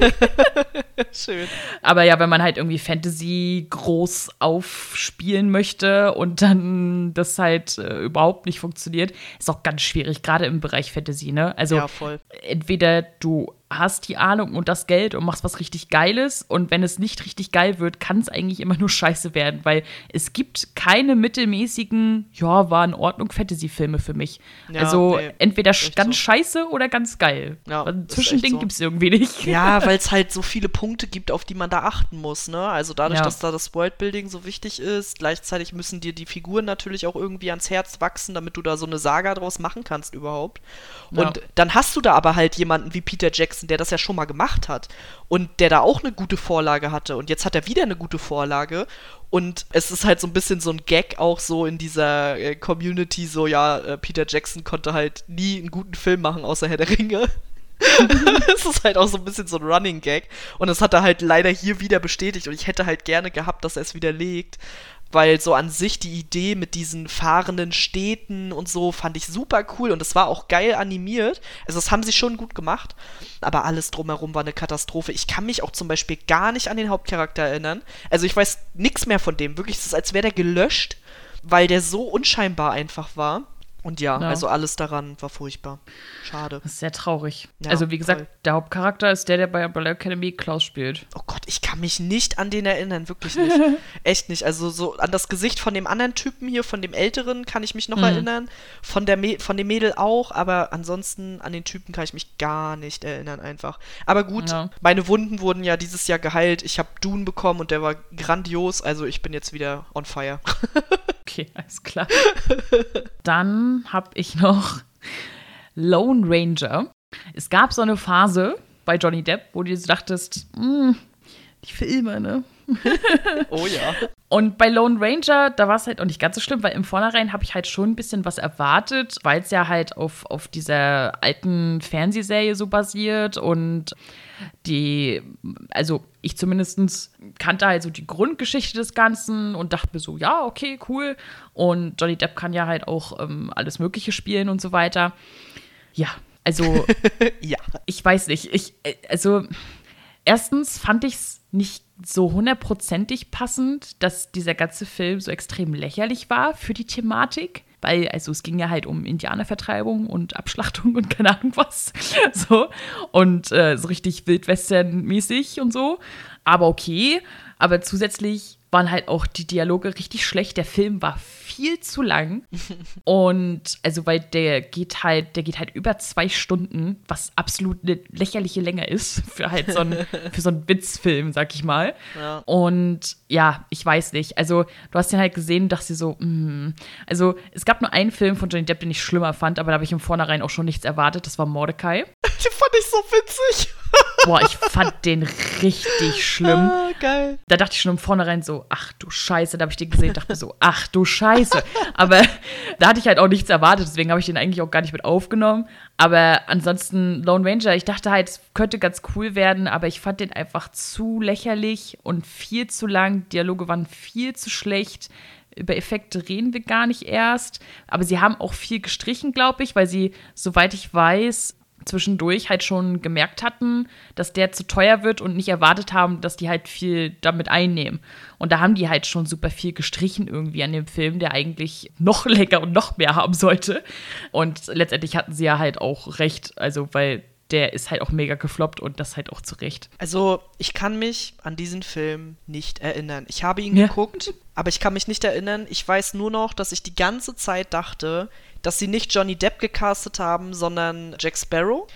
Schön. Aber ja, wenn man halt irgendwie Fantasy groß aufspielen möchte und dann das halt äh, überhaupt nicht funktioniert, ist auch ganz schwierig, gerade im Bereich Fantasy, ne? Also Ja, voll. entweder du hast die Ahnung und das Geld und machst was richtig Geiles und wenn es nicht richtig geil wird, kann es eigentlich immer nur scheiße werden, weil es gibt keine mittelmäßigen, ja, war in Ordnung Fantasy-Filme für mich. Ja, also nee, entweder ganz so. scheiße oder ganz geil. Ja, ist Zwischending so. gibt es irgendwie nicht. Ja, weil es halt so viele Punkte gibt, auf die man da achten muss, ne? Also dadurch, Ja. dass da das Worldbuilding so wichtig ist, gleichzeitig müssen dir die Figuren natürlich auch irgendwie ans Herz wachsen, damit du da so eine Saga draus machen kannst überhaupt. Und dann hast du da aber halt jemanden wie Peter Jackson, der das ja schon mal gemacht hat und der da auch eine gute Vorlage hatte und jetzt hat er wieder eine gute Vorlage und es ist halt so ein bisschen so ein Gag auch so in dieser äh, Community, so ja, äh, Peter Jackson konnte halt nie einen guten Film machen außer Herr der Ringe. Es ist halt auch so ein bisschen so ein Running Gag. Und das hat er halt leider hier wieder bestätigt. Und ich hätte halt gerne gehabt, dass er es widerlegt. Weil so an sich die Idee mit diesen fahrenden Städten und so fand ich super cool. Und es war auch geil animiert. Also das haben sie schon gut gemacht. Aber alles drumherum war eine Katastrophe. Ich kann mich auch zum Beispiel gar nicht an den Hauptcharakter erinnern. Also ich weiß nichts mehr von dem. Wirklich, es ist, als wäre der gelöscht. Weil der so unscheinbar einfach war. Und ja, Ja. also alles daran war furchtbar. Schade. Das ist sehr traurig. Ja, also wie gesagt, voll. der Hauptcharakter ist der, der bei Umbrella Academy Klaus spielt. Oh Gott, ich kann mich nicht an den erinnern, wirklich nicht. Echt nicht. Also so an das Gesicht von dem anderen Typen hier, von dem Älteren, kann ich mich noch Mhm. erinnern. Von, der von dem Mädel auch, aber ansonsten an den Typen kann ich mich gar nicht erinnern einfach. Aber gut, Ja. meine Wunden wurden ja dieses Jahr geheilt. Ich habe Dune bekommen und der war grandios, also ich bin jetzt wieder on fire. Okay, alles klar. Dann habe ich noch Lone Ranger. Es gab so eine Phase bei Johnny Depp, wo du dachtest, "Hm, die Filme, ne? oh ja. Und bei Lone Ranger, da war es halt auch nicht ganz so schlimm, weil im Vornherein habe ich halt schon ein bisschen was erwartet, weil es ja halt auf, auf dieser alten Fernsehserie so basiert und die, also ich zumindest kannte halt so die Grundgeschichte des Ganzen und dachte mir so, ja, okay, cool. Und Johnny Depp kann ja halt auch ähm, alles Mögliche spielen und so weiter. Ja, also Ja. ich weiß nicht. Ich, äh, also, erstens fand ich es nicht so hundertprozentig passend, dass dieser ganze Film so extrem lächerlich war für die Thematik. Weil, also es ging ja halt um Indianervertreibung und Abschlachtung und keine Ahnung was. So. Und äh, so richtig Wildwestern-mäßig und so. Aber okay. Aber zusätzlich waren halt auch die Dialoge richtig schlecht. Der Film war viel zu lang. Und also, weil der geht halt, der geht halt über zwei Stunden, was absolut eine lächerliche Länge ist für halt so einen, für so einen Witzfilm, sag ich mal. Ja. Und ja, ich weiß nicht. Also, du hast den halt gesehen und dachte so, mm. also es gab nur einen Film von Johnny Depp, den ich schlimmer fand, aber da habe ich im Vornherein auch schon nichts erwartet. Das war Mordecai. Den fand ich so witzig. Boah, ich fand den richtig schlimm. Ah, geil. Da dachte ich schon im Vornherein so, ach du Scheiße, da habe ich den gesehen dachte mir so, ach du Scheiße. Aber da hatte ich halt auch nichts erwartet, deswegen habe ich den eigentlich auch gar nicht mit aufgenommen. Aber ansonsten Lone Ranger, ich dachte halt, es könnte ganz cool werden, aber ich fand den einfach zu lächerlich und viel zu lang. Dialoge waren viel zu schlecht. Über Effekte reden wir gar nicht erst. Aber sie haben auch viel gestrichen, glaube ich, weil sie, soweit ich weiß, zwischendurch halt schon gemerkt hatten, dass der zu teuer wird und nicht erwartet haben, dass die halt viel damit einnehmen. Und da haben die halt schon super viel gestrichen irgendwie an dem Film, der eigentlich noch länger und noch mehr haben sollte. Und letztendlich hatten sie ja halt auch recht, also weil der ist halt auch mega gefloppt und das halt auch zu Recht. Also, ich kann mich an diesen Film nicht erinnern. Ich habe ihn Ja. geguckt, aber ich kann mich nicht erinnern. Ich weiß nur noch, dass ich die ganze Zeit dachte, dass sie nicht Johnny Depp gecastet haben, sondern Jack Sparrow.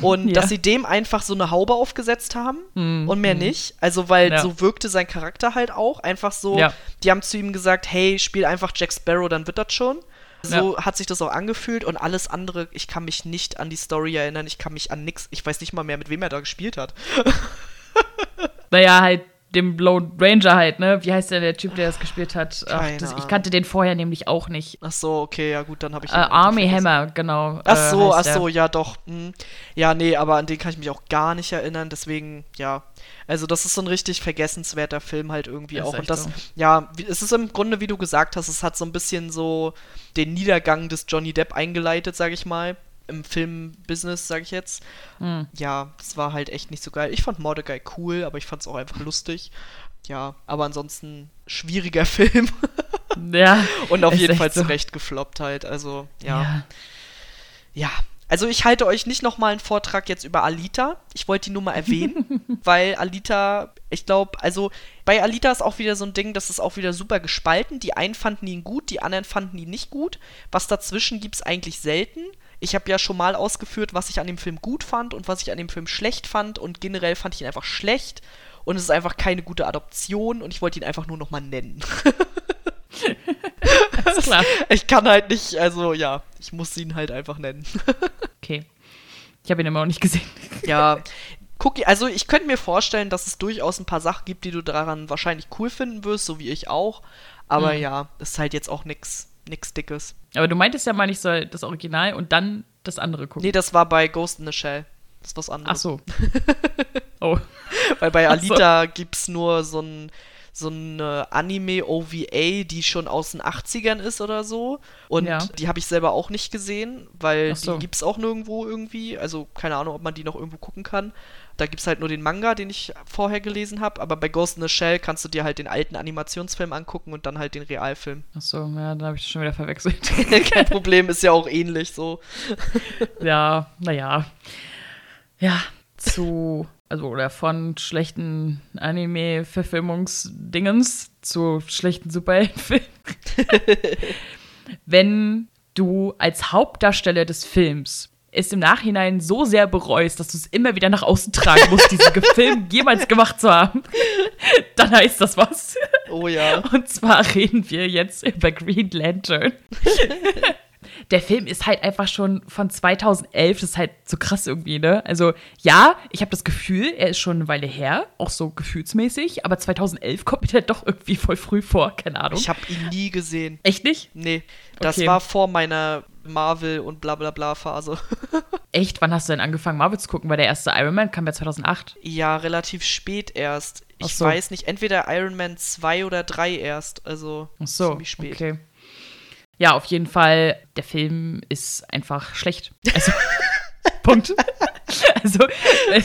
Und Ja. dass sie dem einfach so eine Haube aufgesetzt haben Mhm. und mehr nicht. Also, weil Ja. so wirkte sein Charakter halt auch. Einfach so, Ja. die haben zu ihm gesagt, hey, spiel einfach Jack Sparrow, dann wird das schon. So hat sich das auch angefühlt und alles andere, ich kann mich nicht an die Story erinnern, ich kann mich an nix, ich weiß nicht mal mehr, mit wem er da gespielt hat. Naja, halt dem Lone Ranger halt, ne? Wie heißt der, der Typ, der das gespielt hat? Ach, das, ich kannte den vorher nämlich auch nicht. Ach so, okay, ja gut, dann habe ich Äh, Army. Hammer, genau. Ach so, äh, ach so, ja doch. hm. Ja, nee, aber an den kann ich mich auch gar nicht erinnern, deswegen, ja. Also das ist so ein richtig vergessenswerter Film halt irgendwie Ist auch. Und das, so. ja, es ist im Grunde, wie du gesagt hast, es hat so ein bisschen so den Niedergang des Johnny Depp eingeleitet, sag ich mal. Im Filmbusiness, sag ich jetzt. Hm. Ja, das war halt echt nicht so geil. Ich fand Mordecai cool, aber ich fand es auch einfach lustig. Ja, aber ansonsten schwieriger Film. Ja. Und auf jeden Fall so. zurecht gefloppt halt. Also, ja. ja. Ja, also ich halte euch nicht nochmal einen Vortrag jetzt über Alita. Ich wollte die nur mal erwähnen, weil Alita, ich glaube, also bei Alita ist auch wieder so ein Ding, das ist auch wieder super gespalten. Die einen fanden ihn gut, die anderen fanden ihn nicht gut. Was dazwischen gibt es eigentlich selten. Ich habe ja schon mal ausgeführt, was ich an dem Film gut fand und was ich an dem Film schlecht fand und generell fand ich ihn einfach schlecht und es ist einfach keine gute Adoption und ich wollte ihn einfach nur nochmal nennen. Ist klar. Ich kann halt nicht, also ja, ich muss ihn halt einfach nennen. Okay. Ich habe ihn immer noch nicht gesehen. Ja, guck, also ich könnte mir vorstellen, dass es durchaus ein paar Sachen gibt, die du daran wahrscheinlich cool finden wirst, so wie ich auch. Aber Mhm. ja, ist halt jetzt auch nix, nix Dickes. Aber du meintest ja mal, ich soll das Original und dann das andere gucken. Nee, das war bei Ghost in the Shell. Das ist was Ach anderes. so. oh. Weil bei Ach so. Alita gibt's nur so ein so eine Anime-OVA, die schon aus den 80ern ist oder so. Und Ja. die habe ich selber auch nicht gesehen, weil so. die gibt's auch nirgendwo irgendwie. Also keine Ahnung, ob man die noch irgendwo gucken kann. Da gibt's halt nur den Manga, den ich vorher gelesen habe. Aber bei Ghost in the Shell kannst du dir halt den alten Animationsfilm angucken und dann halt den Realfilm. Ach so, ja, dann habe ich das schon wieder verwechselt. Kein Problem, ist ja auch ähnlich so. ja, naja. Ja, zu, also oder von schlechten Anime-Verfilmungsdingens zu schlechten Superheldenfilmen. Wenn du als Hauptdarsteller des Films es im Nachhinein so sehr bereust, dass du es immer wieder nach außen tragen musst, diesen Film jemals gemacht zu haben, dann heißt das was. Oh ja. Und zwar reden wir jetzt über Green Lantern. Der Film ist halt einfach schon von 2011, das ist halt so krass irgendwie, ne? Also, ja, ich habe das Gefühl, er ist schon eine Weile her, auch so gefühlsmäßig, aber 2011 kommt mir der doch irgendwie voll früh vor, keine Ahnung. Ich habe ihn nie gesehen. Echt nicht? Nee, das Okay. war vor meiner Marvel und bla bla bla Phase. Echt? Wann hast du denn angefangen, Marvel zu gucken? Weil der erste Iron Man kam ja 2008. Ja, relativ spät erst. Ich so. weiß nicht, entweder Iron Man 2 oder 3 erst. Also Ach so, ziemlich spät. okay. Ja, auf jeden Fall, der Film ist einfach schlecht. Also, Punkt. Also, äh,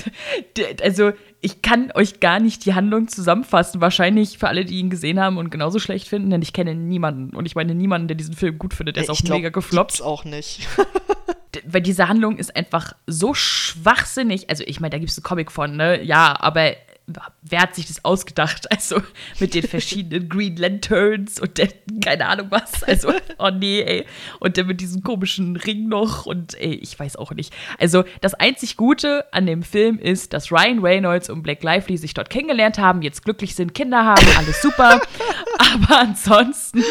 also, ich kann euch gar nicht die Handlung zusammenfassen. Wahrscheinlich für alle, die ihn gesehen haben und genauso schlecht finden, denn ich kenne niemanden. Und ich meine niemanden, der diesen Film gut findet. Der ist auch ich glaub, mega gefloppt. gibt's auch nicht. Weil diese Handlung ist einfach so schwachsinnig. Also, ich meine, da gibt es einen Comic von, ne? Ja, aber wer hat sich das ausgedacht? Also, mit den verschiedenen Green Lanterns und der, keine Ahnung was. Also, oh nee, ey. Und dann mit diesem komischen Ring noch und ey, ich weiß auch nicht. Also, das einzig Gute an dem Film ist, dass Ryan Reynolds und Black Lively sich dort kennengelernt haben, jetzt glücklich sind, Kinder haben, alles super. Aber ansonsten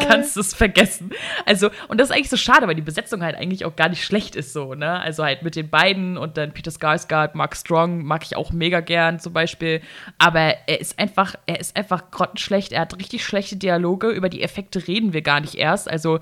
kannst du es vergessen. Also, und das ist eigentlich so schade, weil die Besetzung halt eigentlich auch gar nicht schlecht ist, so, ne? Also halt mit den beiden und dann Peter Skarsgård, Mark Strong mag ich auch mega gern zum Beispiel. Aber er ist einfach, er ist einfach grottenschlecht. Er hat richtig schlechte Dialoge. Über die Effekte reden wir gar nicht erst. Also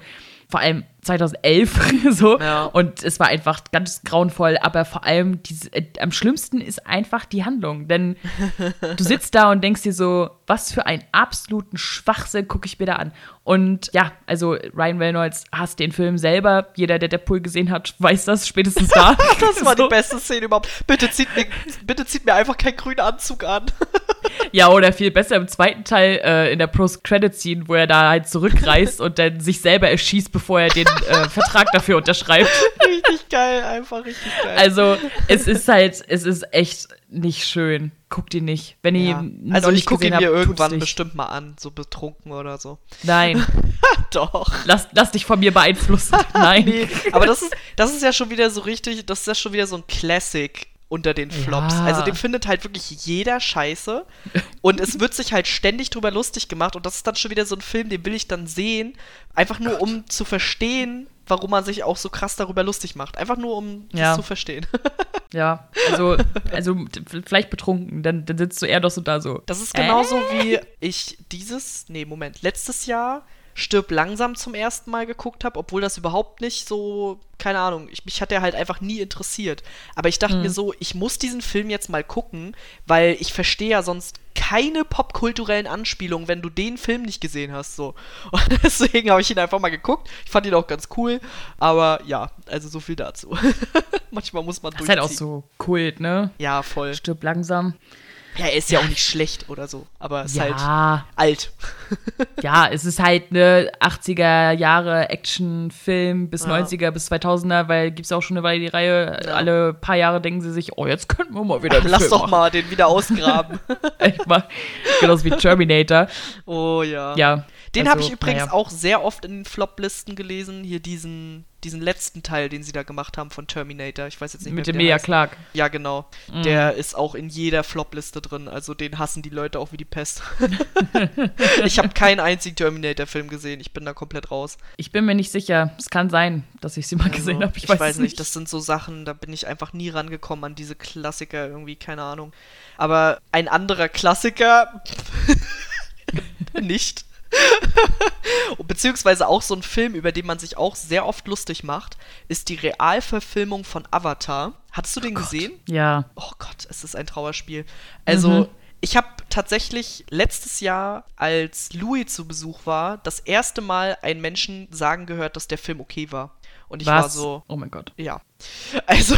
vor allem 2011 so. Ja. Und es war einfach ganz grauenvoll. Aber vor allem, diese, äh, am schlimmsten ist einfach die Handlung. Denn du sitzt da und denkst dir so, was für einen absoluten Schwachsinn gucke ich mir da an. Und ja, also Ryan Reynolds hasst den Film selber. Jeder, der Deadpool gesehen hat, weiß das spätestens da. Das war So. die beste Szene überhaupt. Bitte zieht mir, bitte zieht mir einfach keinen grünen Anzug an. Ja, oder viel besser im zweiten Teil äh, in der Post-Credit-Scene, wo er da halt zurückreist und dann sich selber erschießt, bevor er den äh, Vertrag dafür unterschreibt. Richtig geil, einfach richtig geil. Also, es ist halt, es ist echt nicht schön. Guckt ihn nicht. Wenn ihr ja. ihn Also ich gucke ihn mir irgendwann bestimmt mal an, so betrunken oder so. Nein, Doch. lass, lass dich von mir beeinflussen. Nein. Nee, aber das ist, das ist ja schon wieder so richtig, das ist ja schon wieder so ein Classic unter den Flops. Ja. Also den findet halt wirklich jeder scheiße. Und es wird sich halt ständig drüber lustig gemacht. Und das ist dann schon wieder so ein Film, den will ich dann sehen. Einfach nur, um zu verstehen, warum man sich auch so krass darüber lustig macht. Einfach nur, um Ja. das zu verstehen. Ja, also, also vielleicht betrunken, dann, dann sitzt du eher doch so da so. Das ist genauso wie ich dieses, nee, Moment, letztes Jahr Stirb langsam zum ersten Mal geguckt habe, obwohl das überhaupt nicht so, keine Ahnung, ich, mich hat der halt einfach nie interessiert. Aber ich dachte mir so, ich muss diesen Film jetzt mal gucken, weil ich verstehe ja sonst keine popkulturellen Anspielungen, wenn du den Film nicht gesehen hast, so. Und deswegen habe ich ihn einfach mal geguckt. Ich fand ihn auch ganz cool, aber ja, also so viel dazu. Manchmal muss man Das ist halt auch durchziehen. so Kult, ne? Ja, voll. Stirb langsam. Ja, er ist ja auch nicht schlecht oder so, aber ist halt Ja, alt. ja, es ist halt eine 80er Jahre Actionfilm bis Ja. 90er bis 2000er, weil gibt's auch schon eine Weile die Reihe. Ja. Alle paar Jahre denken sie sich, oh, jetzt könnten wir mal wieder einen Lass Film doch machen. mal den wieder ausgraben. Echt mal. Genauso wie Terminator. oh ja. Ja. Den also, habe ich übrigens naja. auch sehr oft in den Flop-Listen gelesen. Hier diesen, diesen letzten Teil, den sie da gemacht haben von Terminator. Ich weiß jetzt nicht Mit mehr, dem Mia heißt. Clark. Ja, genau. Mhm. Der ist auch in jeder Flop-Liste drin. Also den hassen die Leute auch wie die Pest. ich habe keinen einzigen Terminator-Film gesehen. Ich bin da komplett raus. Ich bin mir nicht sicher. Es kann sein, dass ich sie mal gesehen Also, habe. Ich, weiß, es nicht. Das sind so Sachen, da bin ich einfach nie rangekommen an diese Klassiker irgendwie, keine Ahnung. Aber ein anderer Klassiker nicht. Beziehungsweise auch so ein Film, über den man sich auch sehr oft lustig macht, ist die Realverfilmung von Avatar. Hattest du den gesehen? Ja. Oh Gott, es ist ein Trauerspiel. Also, Mhm. ich habe tatsächlich letztes Jahr, als Louis zu Besuch war, das erste Mal einen Menschen sagen gehört, dass der Film okay war. Und ich Was? war so, Oh mein Gott. ja. Also,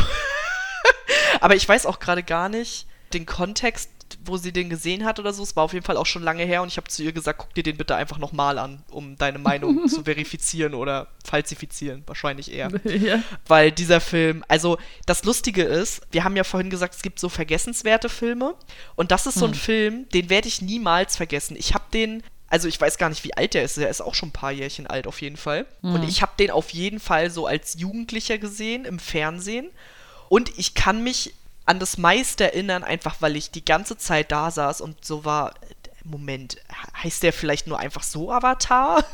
aber ich weiß auch gerade gar nicht den Kontext, wo sie den gesehen hat oder so. Es war auf jeden Fall auch schon lange her und ich habe zu ihr gesagt, guck dir den bitte einfach nochmal an, um deine Meinung zu verifizieren oder falsifizieren. Wahrscheinlich eher. ja. Weil dieser Film, also das Lustige ist, wir haben ja vorhin gesagt, es gibt so vergessenswerte Filme. Und das ist so ein Film, den werde ich niemals vergessen. Ich habe den, also ich weiß gar nicht, wie alt der ist. Der ist auch schon ein paar Jährchen alt auf jeden Fall. Und ich habe den auf jeden Fall so als Jugendlicher gesehen im Fernsehen. Und ich kann mich an das meiste erinnern, einfach weil ich die ganze Zeit da saß und so war. Moment, heißt der vielleicht nur einfach so Avatar?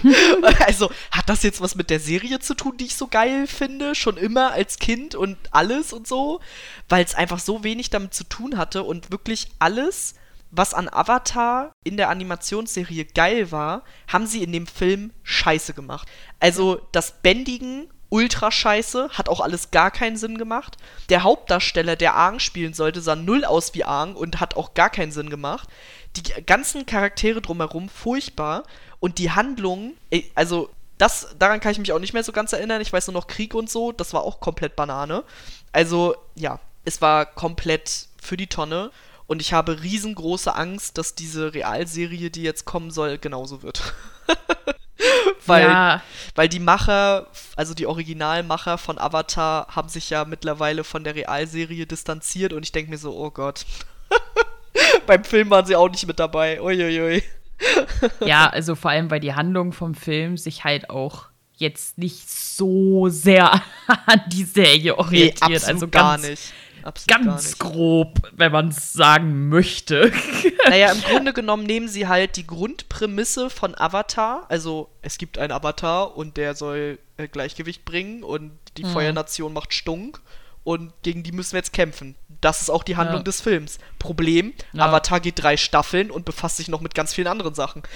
also, hat das jetzt was mit der Serie zu tun, die ich so geil finde? Schon immer als Kind und alles und so? Weil es einfach so wenig damit zu tun hatte und wirklich alles, was an Avatar in der Animationsserie geil war, haben sie in dem Film scheiße gemacht. Also, das Bändigen ultra scheiße, hat auch alles gar keinen Sinn gemacht. Der Hauptdarsteller, der Aang spielen sollte, sah null aus wie Aang und hat auch gar keinen Sinn gemacht. Die ganzen Charaktere drumherum furchtbar und die Handlung, ey, also das, daran kann ich mich auch nicht mehr so ganz erinnern. Ich weiß nur noch Krieg und so, das war auch komplett Banane. Also, ja, es war komplett für die Tonne. Und ich habe riesengroße Angst, dass diese Realserie, die jetzt kommen soll, genauso wird. weil, ja. weil die Macher, also die Originalmacher von Avatar, haben sich ja mittlerweile von der Realserie distanziert und ich denke mir so, oh Gott. Beim Film waren sie auch nicht mit dabei. Uiuiui. Ja, also vor allem, weil die Handlung vom Film sich halt auch jetzt nicht so sehr an die Serie orientiert. absolut also gar ganz, nicht. Absolut ganz grob, wenn man es sagen möchte. Naja, im Grunde genommen nehmen sie halt die Grundprämisse von Avatar. Also, es gibt einen Avatar und der soll äh, Gleichgewicht bringen und die Mhm. Feuernation macht Stunk und gegen die müssen wir jetzt kämpfen. Das ist auch die Handlung Ja. des Films. Problem, Ja. Avatar geht drei Staffeln und befasst sich noch mit ganz vielen anderen Sachen.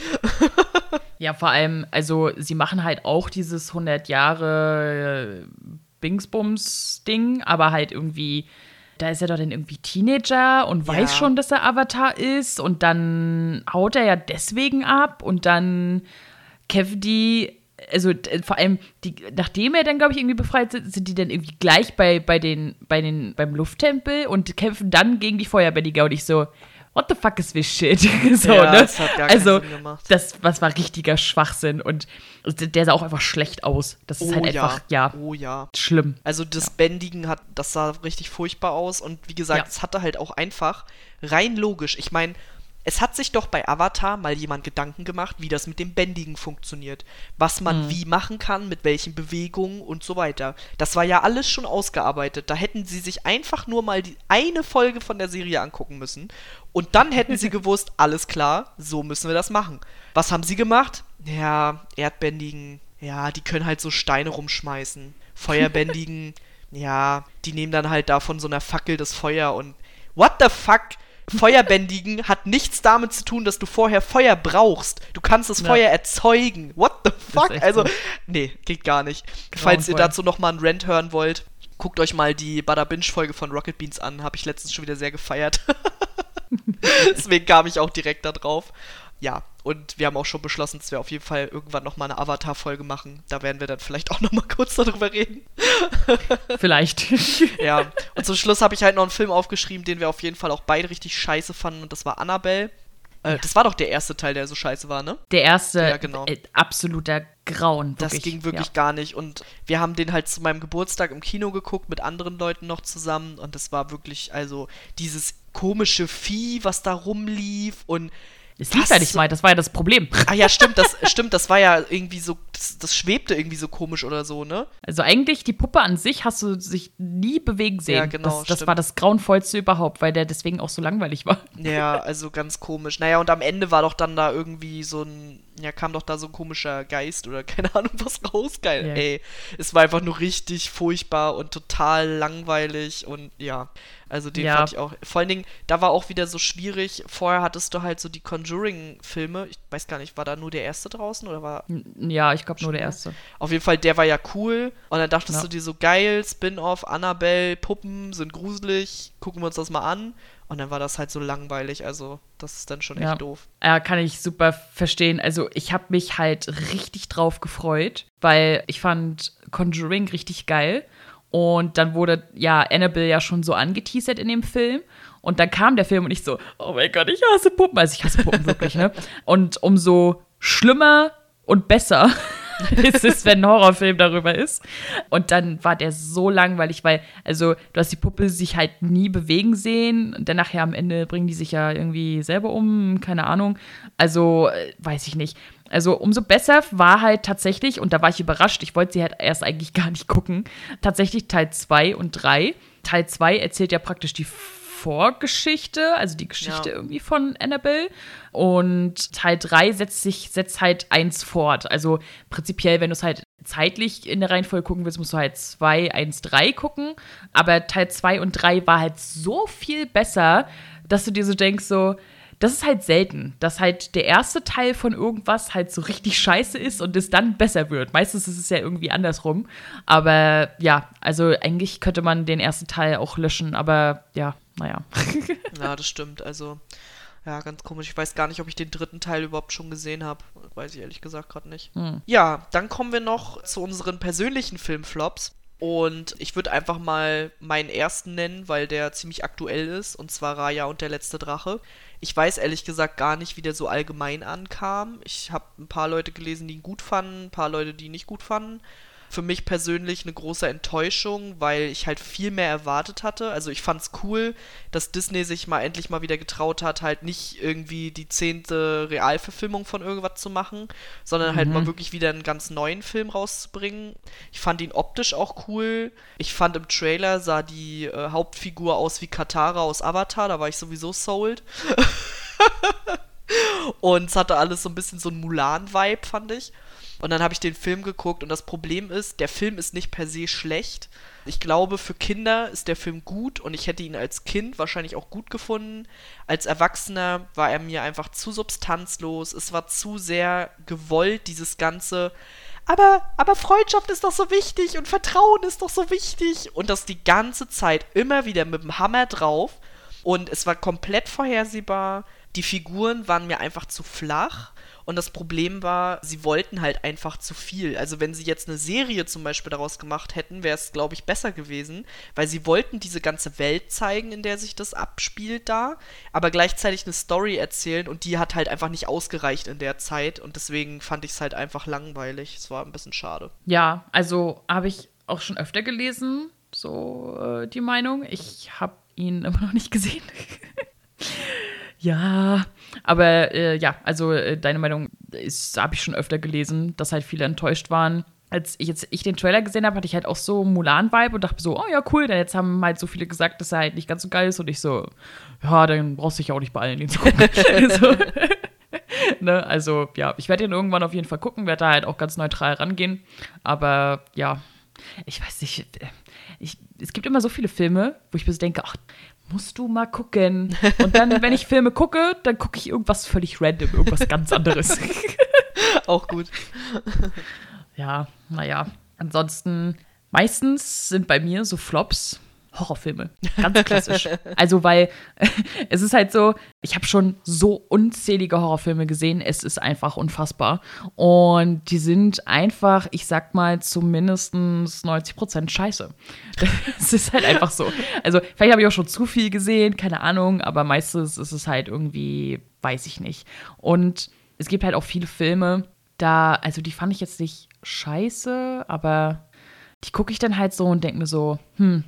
Ja, vor allem, also sie machen halt auch dieses 100 Jahre äh, Bingsbums-Ding, aber halt irgendwie, da ist er doch dann irgendwie Teenager und weiß Ja. schon, dass er Avatar ist und dann haut er ja deswegen ab und dann kämpfen die, also vor allem, die, nachdem er dann, glaube ich, irgendwie befreit ist, sind die dann irgendwie gleich bei, bei den, bei den, beim Lufttempel und kämpfen dann gegen die Feuerbändiger und ich so, what the fuck is this shit? so, Ja, ne? das hat gar also, Sinn gemacht. das was war richtiger Schwachsinn und der sah auch einfach schlecht aus. Das ist halt einfach, ja, Oh ja. schlimm. Also das Bändigen hat, das sah richtig furchtbar aus und wie gesagt, Ja. es hatte halt auch einfach rein logisch. Ich meine, es hat sich doch bei Avatar mal jemand Gedanken gemacht, wie das mit dem Bändigen funktioniert, was Mhm. man wie machen kann, mit welchen Bewegungen und so weiter. Das war ja alles schon ausgearbeitet. Da hätten sie sich einfach nur mal die eine Folge von der Serie angucken müssen und dann hätten sie gewusst, alles klar, so müssen wir das machen. Was haben sie gemacht? Ja, Erdbändigen, ja, die können halt so Steine rumschmeißen. Feuerbändigen, ja, die nehmen dann halt da von so einer Fackel das Feuer und what the fuck? Feuerbändigen hat nichts damit zu tun, dass du vorher Feuer brauchst. Du kannst das Ja. Feuer erzeugen. What the fuck? Also, so. nee, geht gar nicht. Falls ihr dazu nochmal einen Rant hören wollt, guckt euch mal die Bada Binge-Folge von Rocket Beans an. Habe ich letztens schon wieder sehr gefeiert. Deswegen kam ich auch direkt da drauf. Ja, und wir haben auch schon beschlossen, dass wir auf jeden Fall irgendwann nochmal eine Avatar-Folge machen. Da werden wir dann vielleicht auch nochmal kurz darüber reden. Vielleicht. Ja, und zum Schluss habe ich halt noch einen Film aufgeschrieben, den wir auf jeden Fall auch beide richtig scheiße fanden, und das war Annabelle. Äh, Das war doch der erste Teil, der so scheiße war, ne? Der erste, Ja, genau. äh, absoluter Grauen. Das wirklich. ging wirklich ja. gar nicht. Und wir haben den halt zu meinem Geburtstag im Kino geguckt, mit anderen Leuten noch zusammen. Und das war wirklich, also, dieses komische Vieh, was da rumlief und. Es lief ja nicht mal, das war ja das Problem. Ah ja, stimmt, das stimmt, das war ja irgendwie so, das, das schwebte irgendwie so komisch oder so, ne? Also eigentlich, die Puppe an sich hast du sich nie bewegen sehen. Ja, genau, Das, das war das Grauenvollste überhaupt, weil der deswegen auch so langweilig war. Ja, also ganz komisch. Naja, und am Ende war doch dann da irgendwie so ein, ja, kam doch da so ein komischer Geist oder keine Ahnung was raus. Geil, Ja. ey. Es war einfach nur richtig furchtbar und total langweilig und ja, also den Ja. fand ich auch. Vor allen Dingen, da war auch wieder so schwierig. Vorher hattest du halt so die Conjuring-Filme. Ich weiß gar nicht, war da nur der erste draußen oder war. Ja, ich glaube nur der erste. Auf jeden Fall, der war ja cool. Und dann dachtest Ja. du dir so, geil, Spin-off, Annabelle, Puppen sind gruselig, gucken wir uns das mal an. Und dann war das halt so langweilig. Also, das ist dann schon echt Ja. doof. Ja, kann ich super verstehen. Also ich habe mich halt richtig drauf gefreut, weil ich fand Conjuring richtig geil. Und dann wurde ja Annabelle ja schon so angeteasert in dem Film. Und dann kam der Film und ich so, oh mein Gott, ich hasse Puppen. Also ich hasse Puppen wirklich, ne? Und umso schlimmer und besser ist es, wenn ein Horrorfilm darüber ist. Und dann war der so langweilig, weil, also, du hast die Puppe sich halt nie bewegen sehen. Und dann nachher am Ende bringen die sich ja irgendwie selber um, keine Ahnung. Also, äh, weiß ich nicht. Also, umso besser war halt tatsächlich, und da war ich überrascht, ich wollte sie halt erst eigentlich gar nicht gucken, tatsächlich Teil 2 und 3. Teil 2 erzählt ja praktisch die Vorgeschichte, also die Geschichte Ja. irgendwie von Annabelle. Und Teil 3 setzt sich, setzt halt eins fort. Also prinzipiell, wenn du es halt zeitlich in der Reihenfolge gucken willst, musst du halt 2, 1, 3 gucken. Aber Teil 2 und 3 war halt so viel besser, dass du dir so denkst, so, das ist halt selten, dass halt der erste Teil von irgendwas halt so richtig scheiße ist und es dann besser wird. Meistens ist es ja irgendwie andersrum. Aber ja, also eigentlich könnte man den ersten Teil auch löschen, aber ja, naja. Ja, das stimmt. Also, ja, ganz komisch. Ich weiß gar nicht, ob ich den dritten Teil überhaupt schon gesehen habe. Weiß ich ehrlich gesagt gerade nicht. Hm. Ja, dann kommen wir noch zu unseren persönlichen Filmflops. Und ich würde einfach mal meinen ersten nennen, weil der ziemlich aktuell ist. Und zwar Raya und der letzte Drache. Ich weiß ehrlich gesagt gar nicht, wie der so allgemein ankam. Ich habe ein paar Leute gelesen, die ihn gut fanden, ein paar Leute, die ihn nicht gut fanden. Für mich persönlich eine große Enttäuschung, weil ich halt viel mehr erwartet hatte. Also ich fand's cool, dass Disney sich mal endlich mal wieder getraut hat, halt nicht irgendwie die zehnte Realverfilmung von irgendwas zu machen, sondern halt mal wirklich wieder einen ganz neuen Film rauszubringen. Ich fand ihn optisch auch cool. Ich fand im Trailer sah die äh, Hauptfigur aus wie Katara aus Avatar, da war ich sowieso sold. Und es hatte alles so ein bisschen so ein Mulan-Vibe, fand ich. Und dann habe ich den Film geguckt und das Problem ist, der Film ist nicht per se schlecht. Ich glaube, für Kinder ist der Film gut und ich hätte ihn als Kind wahrscheinlich auch gut gefunden. Als Erwachsener war er mir einfach zu substanzlos. Es war zu sehr gewollt, dieses ganze. Aber, aber Freundschaft ist doch so wichtig und Vertrauen ist doch so wichtig. Und das die ganze Zeit immer wieder mit dem Hammer drauf. Und es war komplett vorhersehbar. Die Figuren waren mir einfach zu flach. Und das Problem war, sie wollten halt einfach zu viel. Also wenn sie jetzt eine Serie zum Beispiel daraus gemacht hätten, wäre es, glaube ich, besser gewesen, weil sie wollten diese ganze Welt zeigen, in der sich das abspielt da, aber gleichzeitig eine Story erzählen und die hat halt einfach nicht ausgereicht in der Zeit und deswegen fand ich es halt einfach langweilig. Es war ein bisschen schade. Ja, also habe ich auch schon öfter gelesen, so äh, die Meinung. Ich habe ihn immer noch nicht gesehen. Ja, aber äh, ja, also äh, deine Meinung habe ich schon öfter gelesen, dass halt viele enttäuscht waren. Als ich jetzt ich den Trailer gesehen habe, hatte ich halt auch so Mulan-Vibe und dachte so, oh ja, cool, denn jetzt haben halt so viele gesagt, dass er halt nicht ganz so geil ist und ich so, ja, dann brauchst du dich auch nicht beeilen, ihn zu gucken. so. ne? Also, ja, ich werde ihn irgendwann auf jeden Fall gucken, werde da halt auch ganz neutral rangehen. Aber ja, ich weiß nicht, ich, es gibt immer so viele Filme, wo ich mir so denke, ach, musst du mal gucken. Und dann, wenn ich Filme gucke, dann gucke ich irgendwas völlig random, irgendwas ganz anderes. Auch gut. Ja, naja. Ansonsten, meistens sind bei mir so Flops Horrorfilme. Ganz klassisch. also, weil es ist halt so, ich habe schon so unzählige Horrorfilme gesehen. Es ist einfach unfassbar. Und die sind einfach, ich sag mal, zumindest 90 Prozent scheiße. Es ist halt einfach so. Also, vielleicht habe ich auch schon zu viel gesehen, keine Ahnung, aber meistens ist es halt irgendwie, weiß ich nicht. Und es gibt halt auch viele Filme, da, also die fand ich jetzt nicht scheiße, aber die gucke ich dann halt so und denke mir so, hm,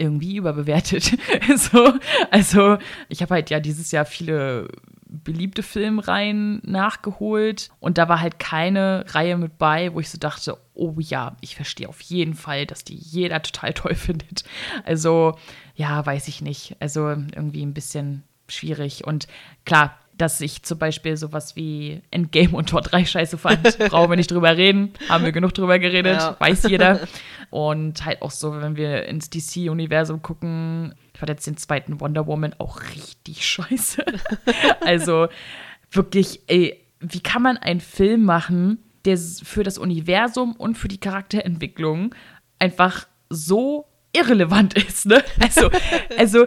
irgendwie überbewertet. so, also ich habe halt ja dieses Jahr viele beliebte Filmreihen nachgeholt und da war halt keine Reihe mit bei, wo ich so dachte, oh ja, ich verstehe auf jeden Fall, dass die jeder total toll findet. Also ja, weiß ich nicht. Also irgendwie ein bisschen schwierig und klar, dass ich zum Beispiel sowas wie Endgame und Tor 3 scheiße fand. Brauchen wir nicht drüber reden. Haben wir genug drüber geredet. Ja. Weiß jeder. Und halt auch so, wenn wir ins DC-Universum gucken. Ich fand jetzt den zweiten Wonder Woman auch richtig scheiße. also wirklich, ey, wie kann man einen Film machen, der für das Universum und für die Charakterentwicklung einfach so irrelevant ist, ne? Also, also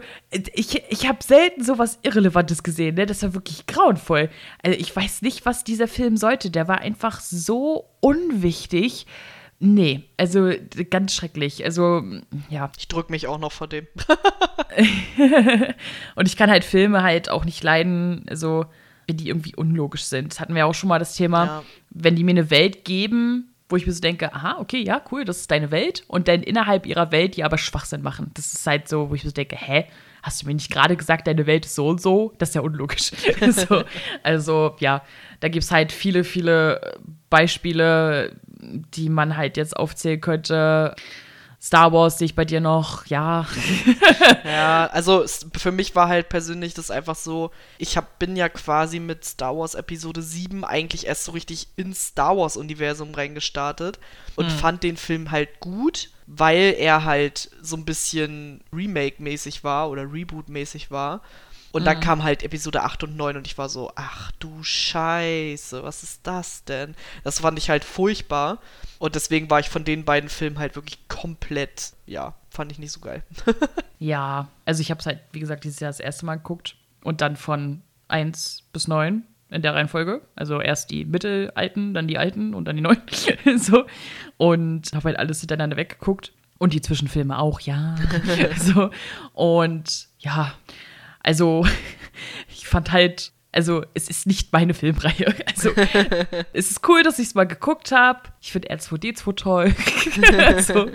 ich, ich habe selten sowas Irrelevantes gesehen, ne? Das war wirklich grauenvoll. Also ich weiß nicht, was dieser Film sollte. Der war einfach so unwichtig. Nee, also ganz schrecklich. Also, ja. Ich drück mich auch noch vor dem. Und ich kann halt Filme halt auch nicht leiden, also wenn die irgendwie unlogisch sind. Das hatten wir auch schon mal das Thema. Ja. Wenn die mir eine Welt geben, wo ich mir so denke, aha, okay, ja, cool, das ist deine Welt und dann innerhalb ihrer Welt die aber Schwachsinn machen. Das ist halt so, wo ich mir so denke, hä, hast du mir nicht gerade gesagt, deine Welt ist so und so? Das ist ja unlogisch. so, also, ja, da gibt es halt viele, viele Beispiele, die man halt jetzt aufzählen könnte. Star Wars sehe ich bei dir noch, ja. ja, also für mich war halt persönlich das einfach so, ich hab, bin ja quasi mit Star Wars Episode 7 eigentlich erst so richtig ins Star Wars Universum reingestartet und hm. fand den Film halt gut, weil er halt so ein bisschen Remake-mäßig war oder Reboot-mäßig war. Und dann mhm. kam halt Episode 8 und 9 und ich war so, ach du Scheiße, was ist das denn? Das fand ich halt furchtbar. Und deswegen war ich von den beiden Filmen halt wirklich komplett, ja, fand ich nicht so geil. ja, also ich habe es halt, wie gesagt, dieses Jahr das erste Mal geguckt und dann von 1 bis 9 in der Reihenfolge. Also erst die mittelalten, dann die alten und dann die neuen. so. Und habe halt alles hintereinander weggeguckt. Und die Zwischenfilme auch, ja. so. Und ja, also, ich fand halt, also es ist nicht meine Filmreihe. Also es ist cool, dass ich es mal geguckt habe. Ich finde R2D2 toll. also,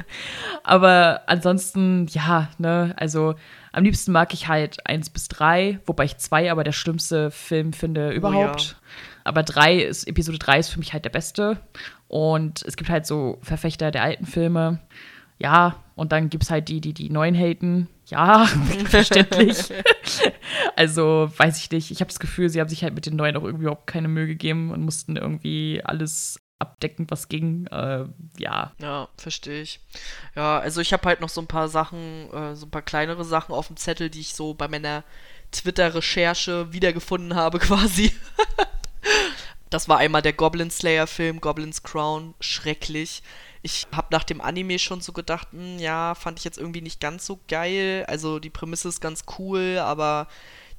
aber ansonsten, ja, ne, also am liebsten mag ich halt 1 bis 3, wobei ich 2 aber der schlimmste Film finde überhaupt. Oh, ja. Aber 3 ist, Episode 3 ist für mich halt der beste. Und es gibt halt so Verfechter der alten Filme. Ja, und dann gibt es halt die, die die neuen haten. Ja, verständlich. also, weiß ich nicht. Ich habe das Gefühl, sie haben sich halt mit den neuen auch irgendwie überhaupt keine Mühe gegeben und mussten irgendwie alles abdecken, was ging. Äh, ja. Ja, verstehe ich. Ja, also ich habe halt noch so ein paar Sachen, äh, so ein paar kleinere Sachen auf dem Zettel, die ich so bei meiner Twitter-Recherche wiedergefunden habe, quasi. das war einmal der Goblin Slayer-Film, Goblin's Crown, schrecklich. Ich habe nach dem Anime schon so gedacht, mh, hm, ja, fand ich jetzt irgendwie nicht ganz so geil. Also die Prämisse ist ganz cool, aber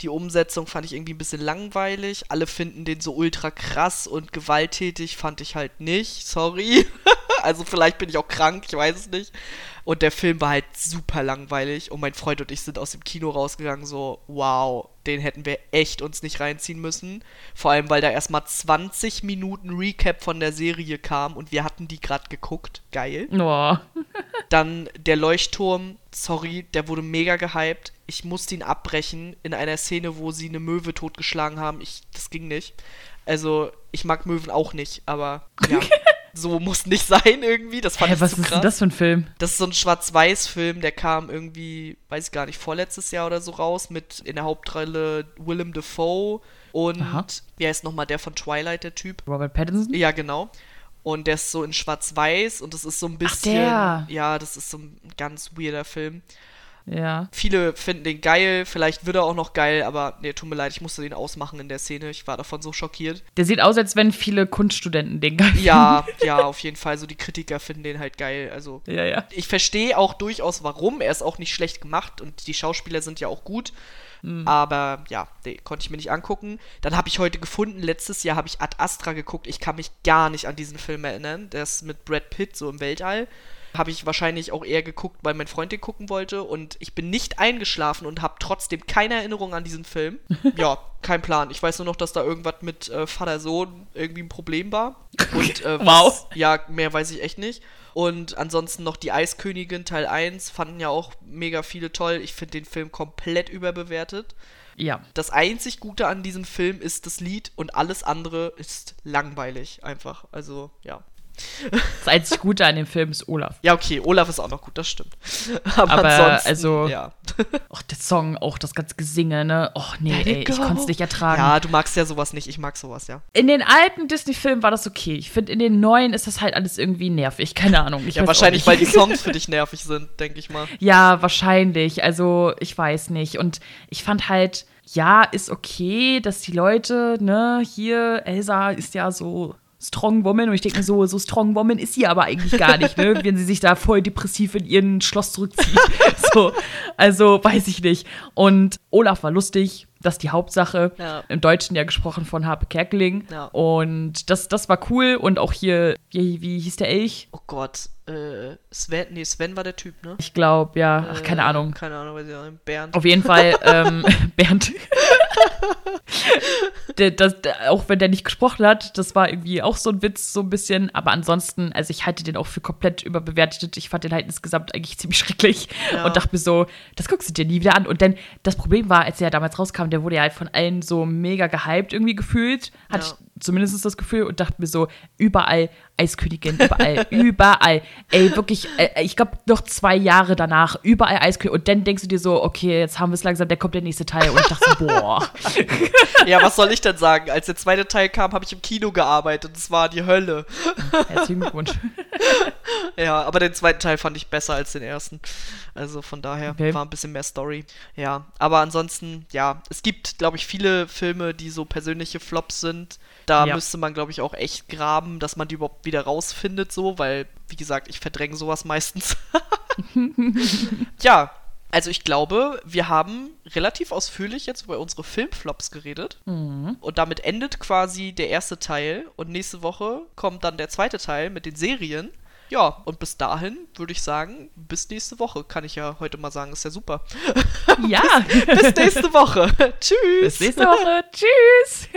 Die Umsetzung fand ich irgendwie ein bisschen langweilig. Alle finden den so ultra krass und gewalttätig, fand ich halt nicht. Sorry. also vielleicht bin ich auch krank, ich weiß es nicht. Und der Film war halt super langweilig und mein Freund und ich sind aus dem Kino rausgegangen so, wow, den hätten wir echt uns nicht reinziehen müssen. Vor allem, weil da erstmal 20 Minuten Recap von der Serie kam und wir hatten die gerade geguckt. Geil. Oh. Dann der Leuchtturm, sorry, der wurde mega gehypt. Ich musste ihn abbrechen in einer Szene, wo sie eine Möwe totgeschlagen haben. Ich, das ging nicht. Also, ich mag Möwen auch nicht, aber ja. so muss nicht sein irgendwie. Das fand Hä, ich was zu ist krass. denn das für ein Film? Das ist so ein Schwarz-Weiß-Film, der kam irgendwie, weiß ich gar nicht, vorletztes Jahr oder so raus, mit in der Hauptrolle Willem Dafoe und Aha. wie heißt nochmal der von Twilight, der Typ? Robert Pattinson? Ja, genau. Und der ist so in Schwarz-Weiß und das ist so ein bisschen. der. Ja, das ist so ein ganz weirder Film. Ja. Viele finden den geil, vielleicht wird er auch noch geil, aber nee, tut mir leid, ich musste den ausmachen in der Szene. Ich war davon so schockiert. Der sieht aus, als wenn viele Kunststudenten den geil Ja, ja, auf jeden Fall. So die Kritiker finden den halt geil. Also finden. Ja, ja. ich verstehe auch durchaus, warum. Er ist auch nicht schlecht gemacht und die Schauspieler sind ja auch gut. Aber ja, nee, konnte ich mir nicht angucken. Dann habe ich heute gefunden, letztes Jahr habe ich Ad Astra geguckt. Ich kann mich gar nicht an diesen Film erinnern. Der ist mit Brad Pitt so im Weltall. Habe ich wahrscheinlich auch eher geguckt, weil mein Freund den gucken wollte. Und ich bin nicht eingeschlafen und habe trotzdem keine Erinnerung an diesen Film. ja, kein Plan. Ich weiß nur noch, dass da irgendwas mit äh, Vater-Sohn irgendwie ein Problem war. Und, äh, Wow. was- Ja, mehr weiß ich echt nicht. Und ansonsten noch die Eiskönigin Teil 1 fanden ja auch mega viele toll. Ich finde den Film komplett überbewertet. Ja. Das einzig Gute an diesem Film ist das Lied und alles andere ist langweilig einfach. Also, ja. Das einzig Gute an dem Film ist Olaf. Ja, okay, Olaf ist auch noch gut, das stimmt. Aber, Aber, ansonsten, also- ja. Och, der Song, auch das ganze Gesinge, ne? Och, nee, Let ey, ich konnte es nicht ertragen. Ja, du magst ja sowas nicht, ich mag sowas, ja. In den alten Disney-Filmen war das okay. Ich finde, in den neuen ist das halt alles irgendwie nervig. Keine Ahnung. Ich Ja, wahrscheinlich, weil die Songs für dich nervig sind, denke ich mal. Ja, wahrscheinlich. Also, ich weiß nicht. Und ich fand halt, ja, ist okay, dass die Leute, ne, hier, Elsa ist ja so Strong Woman und ich denke mir so, so Strong Woman ist sie aber eigentlich gar nicht, ne, wenn sie sich da voll depressiv in ihren Schloss zurückzieht. so, also weiß ich nicht. Und Olaf war lustig, das ist die Hauptsache. Ja. Im Deutschen ja gesprochen von Harpe Kerkeling. Ja. Und das, das war cool. Und auch hier, wie, wie hieß der Elch? Oh Gott, äh, Sven, nee, Sven war der Typ, ne? Ich glaube, ja, ach, keine Äh, Ahnung. Keine Ahnung, weiß ich auch nicht. Bernd. Auf jeden Fall, ähm, Bernd. das, der, auch wenn der nicht gesprochen hat, das war irgendwie auch so ein Witz, so ein bisschen. Aber ansonsten, also ich halte den auch für komplett überbewertet. Ich fand den halt insgesamt eigentlich ziemlich schrecklich Ja. und dachte mir so, das guckst du dir nie wieder an. Und dann, das Problem war, als der damals rauskam, der wurde ja halt von allen so mega gehypt irgendwie gefühlt. Hatte Ja. ich zumindest das Gefühl und dachte mir so, überall Eiskönigin, überall, überall. Ey, wirklich, äh, ich glaube, noch zwei Jahre danach, überall Eiskönigin. Und dann denkst du dir so, okay, jetzt haben wir es langsam, dann kommt der nächste Teil. Und ich dachte so, boah. Ja, was soll ich denn sagen? Als der zweite Teil kam, habe ich im Kino gearbeitet. Das war die Hölle. Herzlichen Glückwunsch. Ja, aber den zweiten Teil fand ich besser als den ersten. Also von daher Okay. war ein bisschen mehr Story. Ja, aber ansonsten, ja, es gibt, glaube ich, viele Filme, die so persönliche Flops sind. Da Ja. müsste man, glaube ich, auch echt graben, dass man die überhaupt wieder rausfindet, so, weil, wie gesagt, ich verdränge sowas meistens. ja, also ich glaube, wir haben relativ ausführlich jetzt über unsere Filmflops geredet. Und damit endet quasi der erste Teil. Und nächste Woche kommt dann der zweite Teil mit den Serien. Ja, und bis dahin würde ich sagen, bis nächste Woche. Kann ich ja heute mal sagen, ist ja super. Ja. bis nächste Woche. Tschüss. Bis nächste Woche. Tschüss.